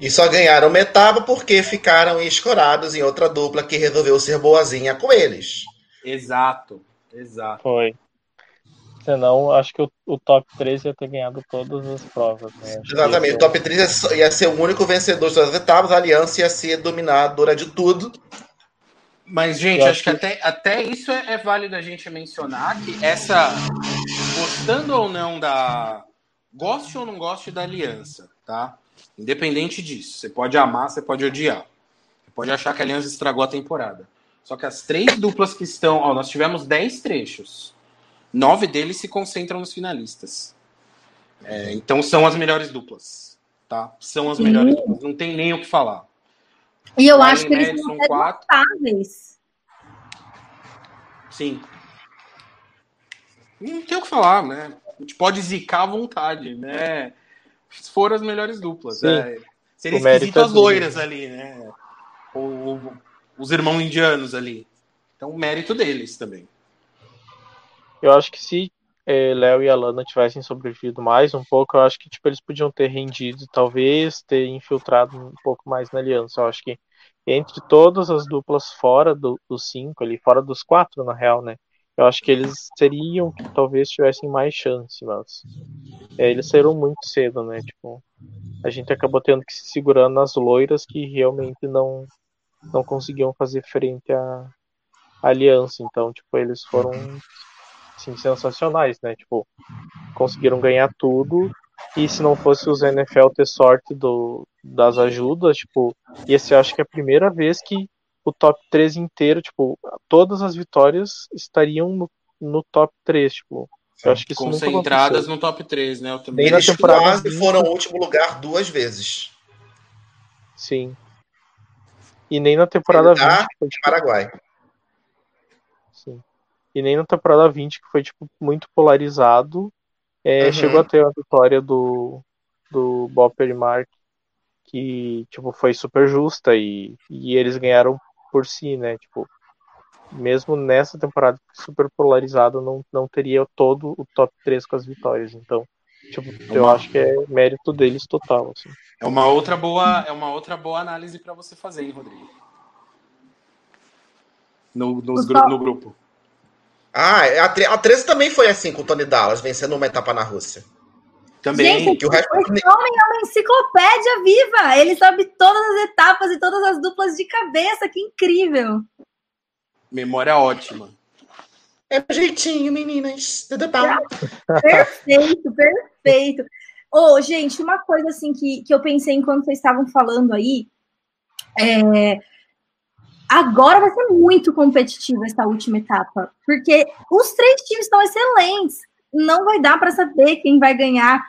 E só ganharam uma etapa porque ficaram escorados em outra dupla que resolveu ser boazinha com eles. Exato, exato. Foi. Senão, acho que o, o top 3 ia ter ganhado todas as provas. Né? Exatamente. O top 3 ia ser o único vencedor das etapas, a aliança ia ser dominadora de tudo. Mas, gente, acho, acho que, que, Até, até isso é, é válido a gente mencionar que essa. Gostando ou não da. Goste ou não goste da aliança, tá? Independente disso. Você pode amar, você pode odiar. Você pode achar que a aliança estragou a temporada. Só que as três duplas que estão. Ó, nós tivemos dez trechos. Nove deles se concentram nos finalistas. É, então são as melhores duplas. Tá? São as melhores duplas. Não tem nem o que falar. E eu acho que eles são notáveis. Sim. Não tem o que falar, né? A gente pode zicar à vontade, né? Foram as melhores duplas. É. Seria esquisito é as loiras ali, né? Ou, os irmãos indianos ali. Então, o mérito deles também. Eu acho que se é, Léo e Alana tivessem sobrevivido mais um pouco, eu acho que tipo, eles podiam ter rendido, talvez ter infiltrado um pouco mais na aliança. Eu acho que entre todas as duplas fora do, dos cinco, ali, fora dos quatro, na real, né? Eu acho que eles seriam que talvez tivessem mais chance, mas é, eles saíram muito cedo, né? Tipo, a gente acabou tendo que se segurar nas loiras que realmente não não conseguiam fazer frente à, à aliança. Então, tipo, eles foram assim, sensacionais, né? Tipo, conseguiram ganhar tudo. E se não fosse os NFL ter sorte do, das ajudas, tipo, esse acho que é a primeira vez que o top 3 inteiro, tipo, todas as vitórias estariam no, no top 3, tipo. Eu acho que isso Concentradas no top 3, né? Eu também. Eles quase foram o último lugar duas vezes. Sim. E nem na temporada tá 20. Foi, tipo, Paraguai. E nem na temporada 20, que foi, tipo, muito polarizado. É, uhum. Chegou a ter a vitória do, do Bob Perimark, que, tipo, foi super justa e, e eles ganharam por si, né? Tipo, mesmo nessa temporada super polarizada, não, não teria todo o top 3 com as vitórias. Então, tipo, é eu acho que é mérito deles total. Assim. É uma outra boa, é uma outra boa análise para você fazer, hein, Rodrigo? No, nos, no grupo. Ah, a, a 13 também foi assim com o Tony Dallas, vencendo uma etapa na Rússia. Também. Gente, que o resto... esse homem é uma enciclopédia viva. Ele sabe todas as etapas e todas as duplas de cabeça. Que incrível. Memória ótima. É um jeitinho, meninas. Tudo bom? Perfeito, perfeito. Ô, oh, gente, uma coisa assim que, que eu pensei enquanto vocês estavam falando aí. É, agora vai ser muito competitivo essa última etapa, porque os três times estão excelentes. Não vai dar para saber quem vai ganhar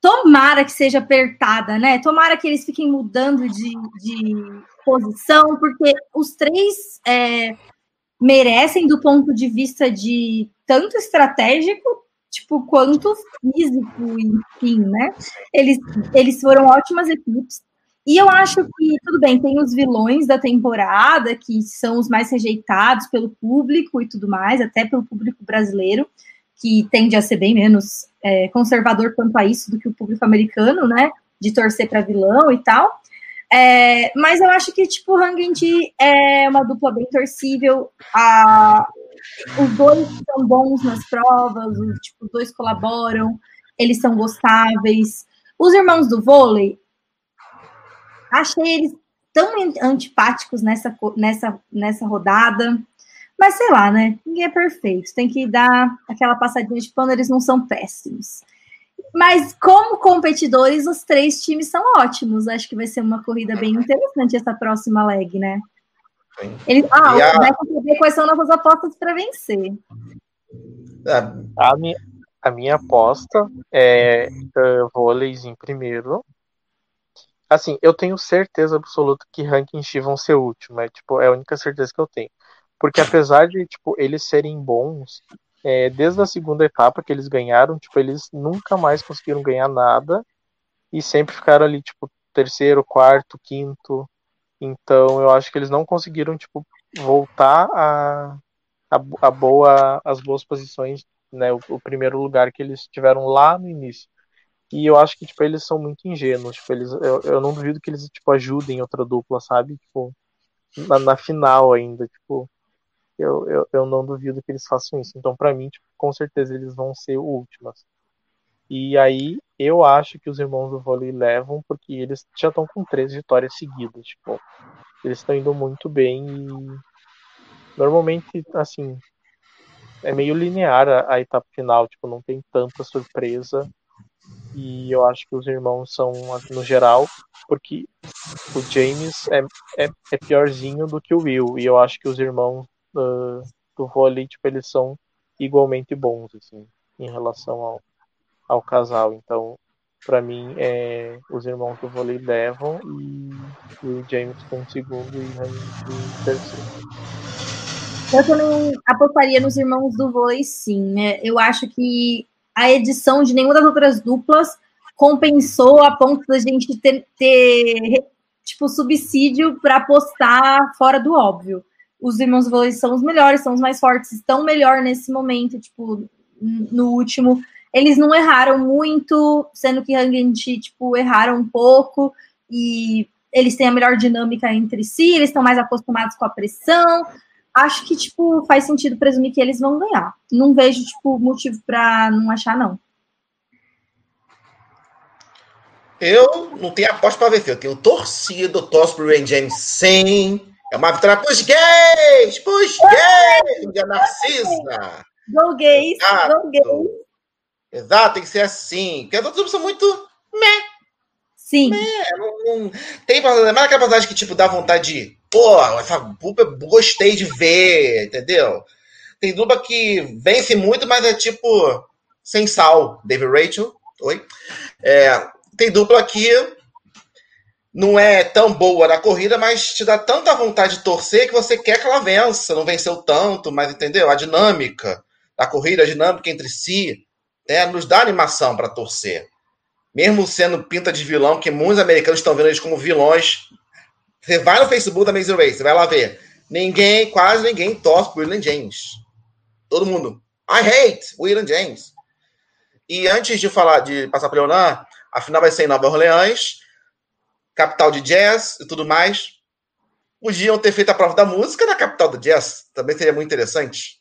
tomara que seja apertada, né? Tomara que eles fiquem mudando de, de posição, porque os três é, merecem do ponto de vista de tanto estratégico, tipo, quanto físico, enfim, né? Eles, eles foram ótimas equipes. E eu acho que, tudo bem, tem os vilões da temporada, que são os mais rejeitados pelo público e tudo mais, até pelo público brasileiro, que tende a ser bem menos é, conservador quanto a isso do que o público americano, né? De torcer para vilão e tal. É, mas eu acho que, tipo, o Hangent é uma dupla bem torcível. A, os dois são bons nas provas, os, tipo, os dois colaboram, eles são gostáveis. Os irmãos do vôlei, achei eles tão antipáticos nessa, nessa, nessa rodada. Mas sei lá, né? Ninguém é perfeito. Tem que dar aquela passadinha de pano, eles não são péssimos. Mas como competidores, os três times são ótimos. Acho que vai ser uma corrida bem interessante essa próxima leg, né? Ele, ah, a... vai saber quais são nossas apostas para vencer. É. A minha, a minha aposta é uh, vôlei em primeiro. Assim, eu tenho certeza absoluta que ranking vão ser último. É, tipo, é a única certeza que eu tenho. Porque apesar de tipo, eles serem bons, é, desde a segunda etapa que eles ganharam, tipo, eles nunca mais conseguiram ganhar nada e sempre ficaram ali, tipo, terceiro, quarto, quinto. Então eu acho que eles não conseguiram, tipo, voltar a, a, a boa, as boas posições, né? O, o, primeiro lugar que eles tiveram lá no início. E eu acho que, tipo, eles são muito ingênuos. Tipo, eles, eu, eu não duvido que eles, tipo, ajudem outra dupla, sabe? Tipo, na, na final ainda, tipo eu, eu, eu não duvido que eles façam isso. Então, para mim, tipo, com certeza eles vão ser últimas. E aí, eu acho que os irmãos do vôlei levam, porque eles já estão com três vitórias seguidas. Tipo, eles estão indo muito bem e normalmente, assim, é meio linear a, a, etapa final, tipo, não tem tanta surpresa. E eu acho que os irmãos são, no geral, porque o James é, é, é piorzinho do que o Will. E eu acho que os irmãos uh, do vôlei, tipo, eles são igualmente bons, assim, em relação ao, ao casal. Então, para mim, é, os irmãos do vôlei levam e, o James com segundo e o terceiro. Eu também apostaria nos irmãos do vôlei, sim. Né? Eu acho que a edição de nenhuma das outras duplas compensou a ponto da gente ter, ter tipo subsídio para apostar fora do óbvio os irmãos vôlei são os melhores, são os mais fortes, estão melhor nesse momento, tipo, no último. Eles não erraram muito, sendo que Hangent, tipo, erraram um pouco, e eles têm a melhor dinâmica entre si, eles estão mais acostumados com a pressão. Acho que, tipo, faz sentido presumir que eles vão ganhar. Não vejo, tipo, motivo para não achar, não. Eu não tenho aposta para vencer, eu tenho torcido, torço pro Rain James sim. É uma vitória pros gays! Pros gays! De Narcisa! Go gays! Exato. Go gays! Exato, tem que ser assim. Porque as outras são muito. Meh. Sim. Meh. Não, não... Tem mais aquela passagem que, tipo, dá vontade de. Pô, essa dupla gostei de ver, entendeu? Tem dupla que vence muito, mas é tipo. Sem sal. David Rachel. Oi. É, tem dupla que não é tão boa na corrida, mas te dá tanta vontade de torcer que você quer que ela vença. Não venceu tanto, mas entendeu? A dinâmica da corrida, a dinâmica entre si, né, nos dá animação para torcer. Mesmo sendo pinta de vilão, que muitos americanos estão vendo eles como vilões. Você vai no Facebook da Amazing Race, você vai lá ver. Ninguém, quase ninguém torce por William James. Todo mundo. I hate William James. E antes de falar, de passar para Leonan, a final vai ser em Nova Orleans capital de jazz e tudo mais. Podiam ter feito a prova da música na capital do jazz. Também seria muito interessante.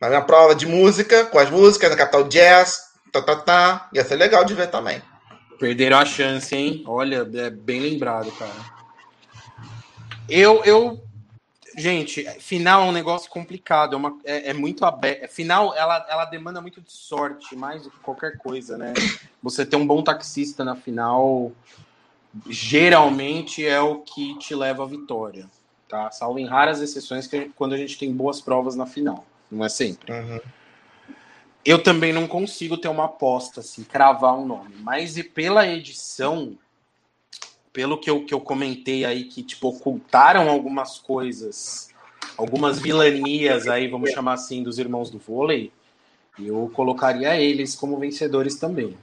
Mas uma prova de música, com as músicas na capital do jazz. Tá, tá, tá. Ia ser legal de ver também. Perderam a chance, hein? Olha, é bem lembrado, cara. Eu, eu Gente, final é um negócio complicado, é, uma, é, é muito aberto. Final, ela, ela demanda muito de sorte, mais do que qualquer coisa, né? Você ter um bom taxista na final, geralmente é o que te leva à vitória, tá? Salvo em raras exceções que quando a gente tem boas provas na final, não é sempre. Uhum. Eu também não consigo ter uma aposta, assim, cravar um nome, mas e pela edição, pelo que eu, que eu comentei aí, que tipo, ocultaram algumas coisas, algumas vilanias aí, vamos chamar assim, dos irmãos do vôlei, eu colocaria eles como vencedores também.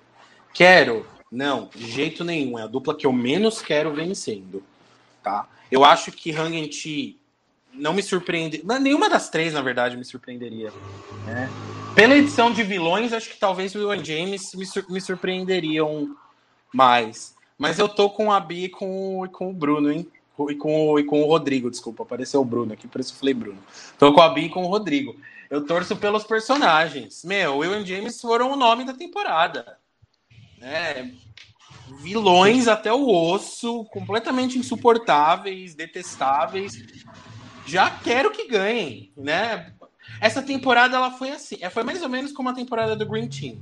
Quero Não, de jeito nenhum. É a dupla que eu menos quero vencendo. Tá? Eu acho que Hang Chi não me surpreende. Nenhuma das três, na verdade, me surpreenderia. Né? Pela edição de vilões, acho que talvez o Will James me, sur me surpreenderiam mais. Mas eu tô com a Bi e com, com o Bruno, hein? E com, e com o Rodrigo, desculpa, apareceu o Bruno aqui, por isso eu falei Bruno. Tô com a Bi e com o Rodrigo. Eu torço pelos personagens. Meu, Will e James foram o nome da temporada. Né? Vilões até o osso, completamente insuportáveis, detestáveis. Já quero que ganhem, né? Essa temporada ela foi assim, é, foi mais ou menos como a temporada do Green Team.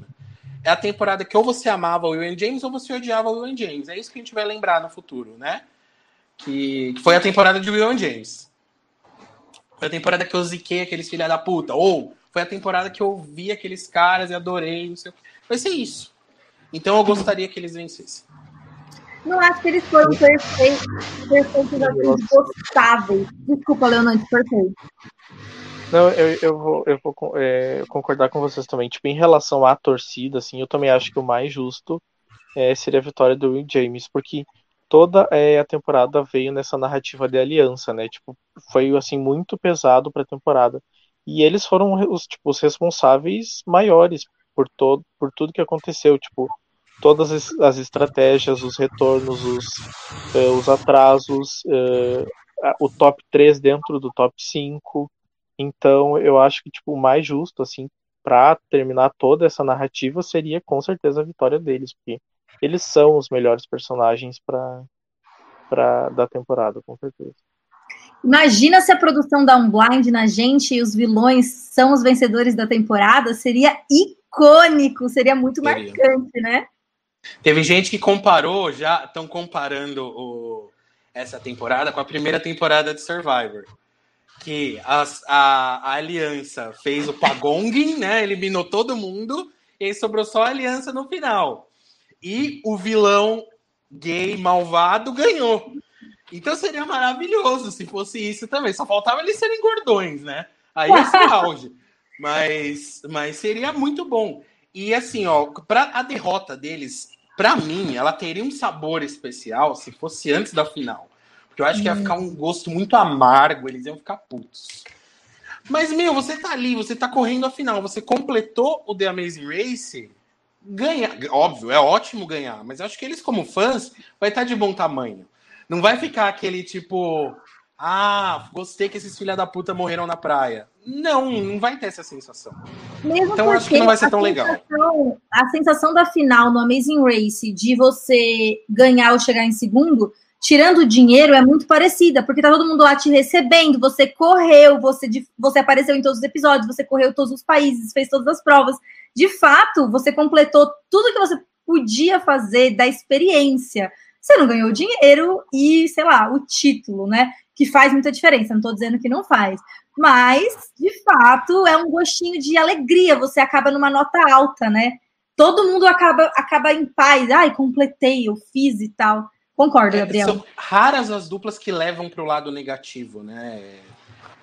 É a temporada que ou você amava o Will James ou você odiava o Will James. É isso que a gente vai lembrar no futuro, né? Que, que foi a temporada de Will James. Foi a temporada que eu ziquei aqueles filha da puta. Ou foi a temporada que eu vi aqueles caras e adorei. Não sei o. Vai ser isso. Então eu gostaria que eles vencessem. Não acho que eles foram perfeitos, perfeitos assim, gostáveis. Desculpa, Leonante, perfeito. Não, eu, eu vou, eu vou é, concordar com vocês também. Tipo, em relação à torcida, assim, eu também acho que o mais justo é, seria a vitória do Will James, porque toda é, a temporada veio nessa narrativa de aliança, né? Tipo, foi assim muito pesado para a temporada. E eles foram os, tipo, os responsáveis maiores por todo por tudo que aconteceu, tipo, todas as estratégias, os retornos, os, uh, os atrasos, uh, o top 3 dentro do top 5. Então, eu acho que tipo o mais justo assim para terminar toda essa narrativa seria com certeza a vitória deles, porque eles são os melhores personagens para para da temporada, com certeza. Imagina se a produção dá um blind na gente e os vilões são os vencedores da temporada, seria icônico, seria muito seria. marcante, né? Teve gente que comparou, já estão comparando o, essa temporada com a primeira temporada de Survivor. Que a, a, a Aliança fez o Pagong, né? Eliminou todo mundo, e sobrou só a Aliança no final. E o vilão gay malvado ganhou. Então seria maravilhoso se fosse isso também. Só faltava eles serem gordões, né? Aí ia ser auge. Mas, mas seria muito bom. E assim, ó, para a derrota deles, para mim, ela teria um sabor especial se fosse antes da final. Porque eu acho que ia ficar um gosto muito amargo, eles iam ficar putos. Mas, meu, você tá ali, você tá correndo a final, você completou o The Amazing Race, ganha. Óbvio, é ótimo ganhar, mas eu acho que eles, como fãs, vai estar tá de bom tamanho. Não vai ficar aquele tipo, ah, gostei que esses filha da puta morreram na praia. Não, não vai ter essa sensação. Mesmo então acho que não vai ser tão legal. A sensação da final no Amazing Race de você ganhar ou chegar em segundo, tirando o dinheiro, é muito parecida, porque tá todo mundo lá te recebendo, você correu, você, você apareceu em todos os episódios, você correu todos os países, fez todas as provas. De fato, você completou tudo que você podia fazer da experiência. Você não ganhou dinheiro e, sei lá, o título, né? Que faz muita diferença. Não estou dizendo que não faz. Mas, de fato, é um gostinho de alegria. Você acaba numa nota alta, né? Todo mundo acaba, acaba em paz. Ai, completei, eu fiz e tal. Concordo, é, Gabriel. São raras as duplas que levam para o lado negativo, né?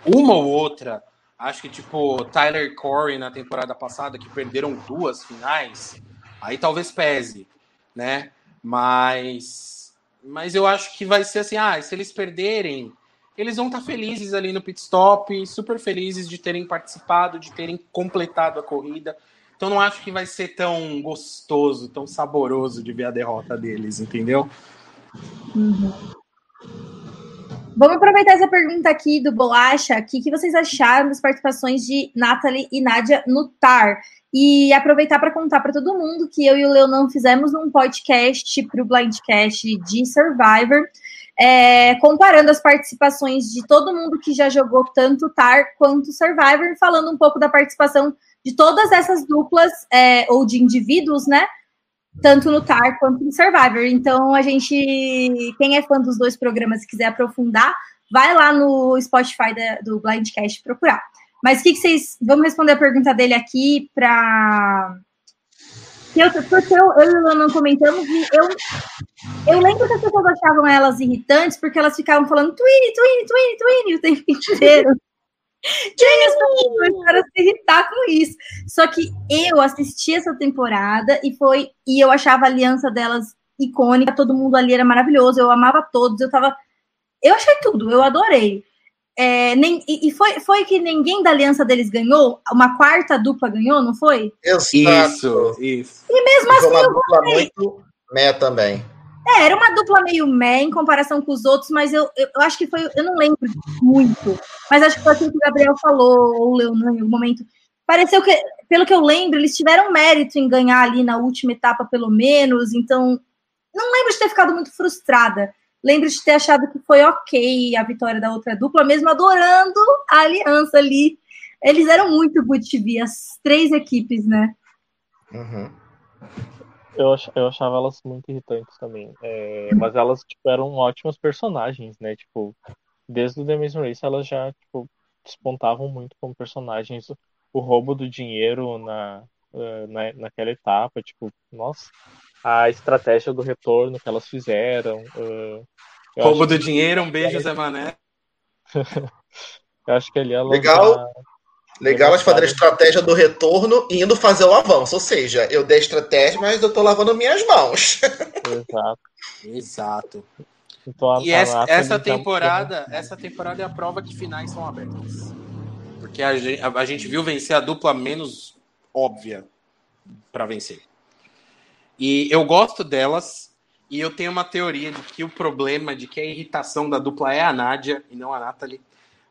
Uma ou outra. Acho que, tipo, Tyler Corey na temporada passada, que perderam duas finais, aí talvez pese, né? Mas, mas eu acho que vai ser assim, ah, se eles perderem, eles vão estar felizes ali no pit stop, super felizes de terem participado, de terem completado a corrida. Então não acho que vai ser tão gostoso, tão saboroso de ver a derrota deles, entendeu? Uhum. Vamos aproveitar essa pergunta aqui do Bolacha. O que, que vocês acharam das participações de Nathalie e Nádia no TAR? E aproveitar para contar para todo mundo que eu e o Leonan fizemos um podcast para o Blindcast de Survivor é, comparando as participações de todo mundo que já jogou tanto TAR quanto Survivor, falando um pouco da participação de todas essas duplas, é, ou de indivíduos, né? Tanto no TAR quanto no Survivor. Então, a gente, quem é fã dos dois programas e quiser aprofundar, vai lá no Spotify da, do Blindcast procurar. Mas o que, que vocês. Vamos responder a pergunta dele aqui para eu, porque eu, eu e o não comentamos e eu, eu lembro que as pessoas achavam elas irritantes porque elas ficavam falando Twine, Twine, Twine, Twine o tempo inteiro. E aí as pessoas começaram a se irritar com isso. Só que eu assisti essa temporada e foi. E eu achava a aliança delas icônica, todo mundo ali era maravilhoso, eu amava todos, eu tava. Eu achei tudo, eu adorei. É, nem, e foi, foi que ninguém da aliança deles ganhou? Uma quarta dupla ganhou, não foi? Exato. Isso, isso. E mesmo assim. Foi uma dupla muito mé também. É, era uma dupla meio mé em comparação com os outros, mas eu, eu, eu, acho que foi. Eu não lembro muito, mas acho que foi assim que o Gabriel falou, ou o Leonan em algum momento. Pareceu que, pelo que eu lembro, eles tiveram mérito em ganhar ali na última etapa, pelo menos, então. Não lembro de ter ficado muito frustrada. Lembro de ter achado que foi ok a vitória da outra dupla, mesmo adorando a aliança ali. Eles eram muito good TV, as três equipes, né? Uhum. Eu, eu achava elas muito irritantes também. É, mas elas, tipo, eram ótimas personagens, né? Tipo, desde o The Amazing Race elas já, tipo, despontavam muito como personagens. O roubo do dinheiro na, eh, na, naquela etapa, tipo, nossa, a estratégia do retorno que elas fizeram. Uh, roubo do que... dinheiro, um beijo, Zé Mané. eu acho que ali elas. Legal. Já Legal elas fazerem a estratégia do retorno e indo fazer o avanço. Ou seja, eu dei estratégia, mas eu tô lavando minhas mãos. Exato. Exato. Então, e essa, essa temporada, essa temporada é a prova que finais são abertas. Porque a gente, a, a gente viu vencer a dupla menos óbvia para vencer. E eu gosto delas, e eu tenho uma teoria de que o problema de que a irritação da dupla é a Nádia e não a Natalie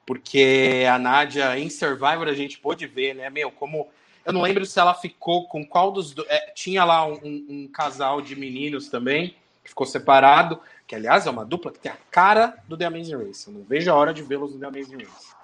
porque a Nádia em Survivor a gente pôde ver, né, meu, como eu não lembro se ela ficou com qual dos do... é, tinha lá um, um, casal de meninos também que ficou separado, que aliás é uma dupla que tem a cara do The Amazing Race. Eu não vejo a hora de vê-los no The Amazing Race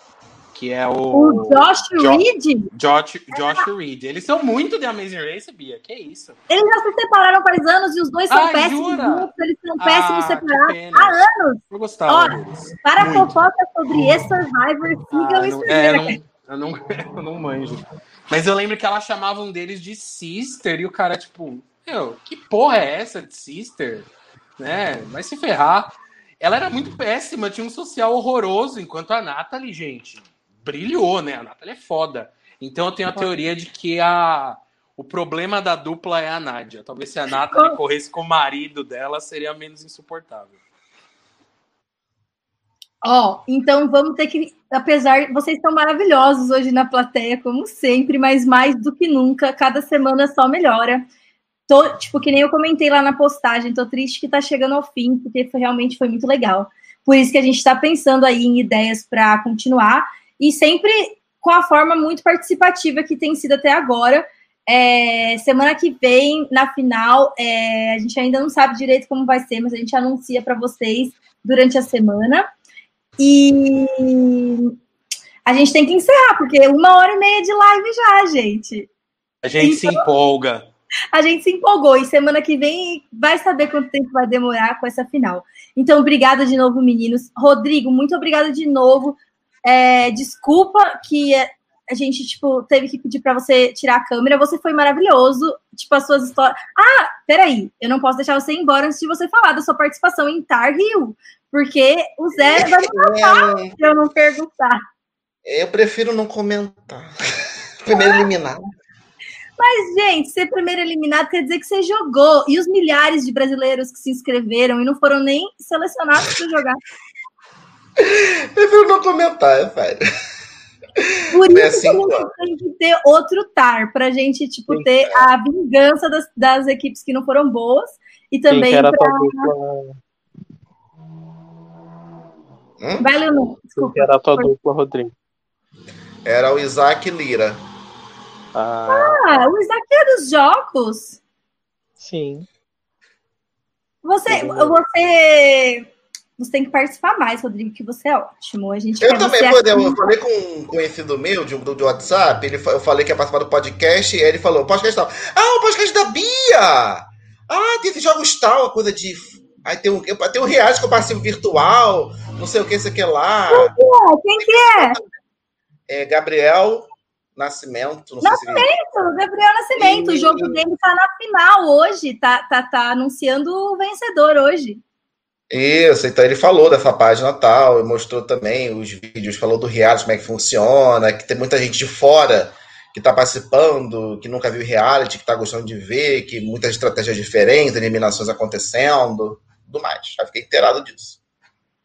que é o. O Josh jo Reed? Josh, Josh é. Reed. Eles são muito de Amazing Race, Bia. Que isso? Eles já se separaram faz anos e os dois são péssimos juntos. Eles são ah, péssimos separados há anos. Eu gostava Olha, deles. Para muito. fofoca sobre esse Survivor, sigam ah, isso. É, não, eu, não, eu não manjo. Mas eu lembro que ela chamava um deles de Sister e o cara, tipo, meu, que porra é essa de Sister? Né? Vai se ferrar. Ela era muito péssima, tinha um social horroroso, enquanto a Natalie, gente, brilhou, né? A Natália é foda. Então eu tenho a teoria de que a, o problema da dupla é a Nádia. Talvez se a Natália corresse com o marido dela, seria menos insuportável. Ó, oh, então vamos ter que, apesar, vocês estão maravilhosos hoje na plateia, como sempre, mas mais do que nunca, cada semana só melhora. Tô, tipo, que nem eu comentei lá na postagem, tô triste que tá chegando ao fim, porque foi, realmente foi muito legal. Por isso que a gente está pensando aí em ideias para continuar e sempre com a forma muito participativa que tem sido até agora. É, semana que vem, na final, é, a gente ainda não sabe direito como vai ser, mas a gente anuncia para vocês durante a semana. E a gente tem que encerrar, porque uma hora e meia de live já, gente. A gente então, se empolga. A gente se empolgou e semana que vem vai saber quanto tempo vai demorar com essa final. Então, obrigada de novo, meninos. Rodrigo, muito obrigada de novo é, desculpa que a gente, tipo, teve que pedir para você tirar a câmera. Você foi maravilhoso. Tipo, as suas histórias. Ah, peraí. Eu não posso deixar você ir embora antes de você falar da sua participação em Tar Heel. Porque o Zé vai me matar é... se eu não perguntar. Eu prefiro não comentar. Primeiro eliminado. Mas, gente, ser primeiro eliminado quer dizer que você jogou. E os milhares de brasileiros que se inscreveram e não foram nem selecionados para jogar. Prefiro não comentar, é sério. Por isso assim, que a gente tem que ter outro TAR, pra gente, tipo, ter a vingança das, das equipes que não foram boas e também Sim, pra... Hum? Vai, Leonor, desculpa. Quem era a tua dupla, Rodrigo? Era o Isaac Lira. Ah, ah o Isaac é dos jogos? Sim. Você, você você tem que participar mais, Rodrigo, que você é ótimo. A gente eu também, por exemplo, eu falei com um conhecido meu de, do, do WhatsApp, ele, eu falei que ia participar do podcast, e ele falou, podcast tal. Ah, o podcast da Bia! Ah, tem esses jogos tal, coisa de. Aí tem um, tem um reality que eu participo virtual, não sei o que, isso que lá. Quem que é? Quem que é? É Gabriel Nascimento. Nascimento, se... Gabriel Nascimento. E... O jogo dele tá na final hoje, tá, tá, tá anunciando o vencedor hoje. Isso, então ele falou dessa página tal, mostrou também os vídeos, falou do reality, como é que funciona, que tem muita gente de fora que está participando, que nunca viu reality, que está gostando de ver, que muitas estratégias diferentes, eliminações acontecendo, tudo mais. Já fiquei inteirado disso.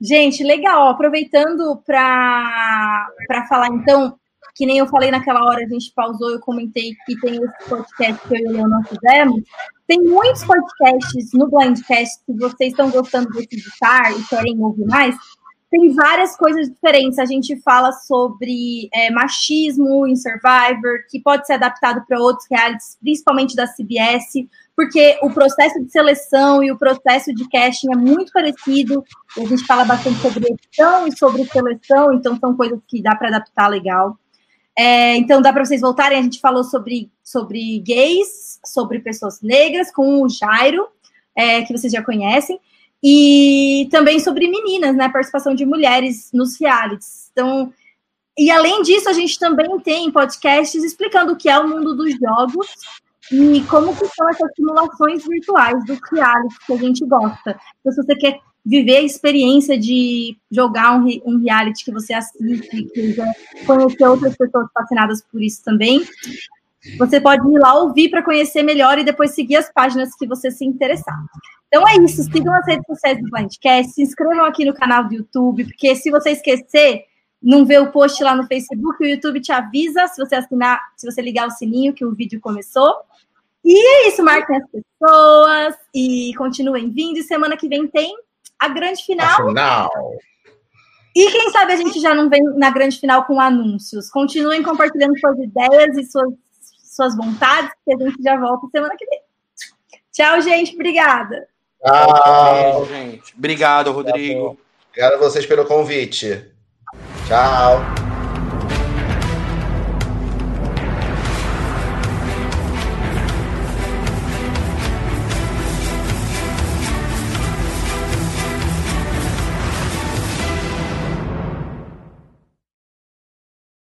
Gente, legal. Aproveitando para falar, então, que nem eu falei naquela hora, a gente pausou, eu comentei que tem esse podcast que eu e o Leon não fizemos. Tem muitos podcasts no Blindcast, se vocês estão gostando desse editar e querem ouvir mais, tem várias coisas diferentes. A gente fala sobre é, machismo em Survivor, que pode ser adaptado para outros realities, principalmente da CBS, porque o processo de seleção e o processo de casting é muito parecido. A gente fala bastante sobre edição e sobre seleção, então são coisas que dá para adaptar legal. É, então dá para vocês voltarem. A gente falou sobre, sobre gays, sobre pessoas negras, com o Jairo, é, que vocês já conhecem e também sobre meninas, né? Participação de mulheres nos realities. Então, e além disso, a gente também tem podcasts explicando o que é o mundo dos jogos e como que são essas simulações virtuais do reality que a gente gosta. Então, se você quer viver a experiência de jogar um, um reality que você assiste, que conhecer outras pessoas fascinadas por isso também, você pode ir lá ouvir para conhecer melhor e depois seguir as páginas que você se interessar. Então é isso, sigam as redes sociais do Blindcast, se inscrevam aqui no canal do YouTube, porque se você esquecer, não ver o post lá no Facebook, o YouTube te avisa se você assinar, se você ligar o sininho que o vídeo começou. E é isso, marquem as pessoas e continuem vindo. E semana que vem tem a grande final. A final. E quem sabe a gente já não vem na grande final com anúncios. Continuem compartilhando suas ideias e suas, suas vontades, que a gente já volta semana que vem. Tchau, gente. Obrigada. Tchau. gente. Obrigado, Rodrigo. Obrigado a vocês pelo convite. Tchau.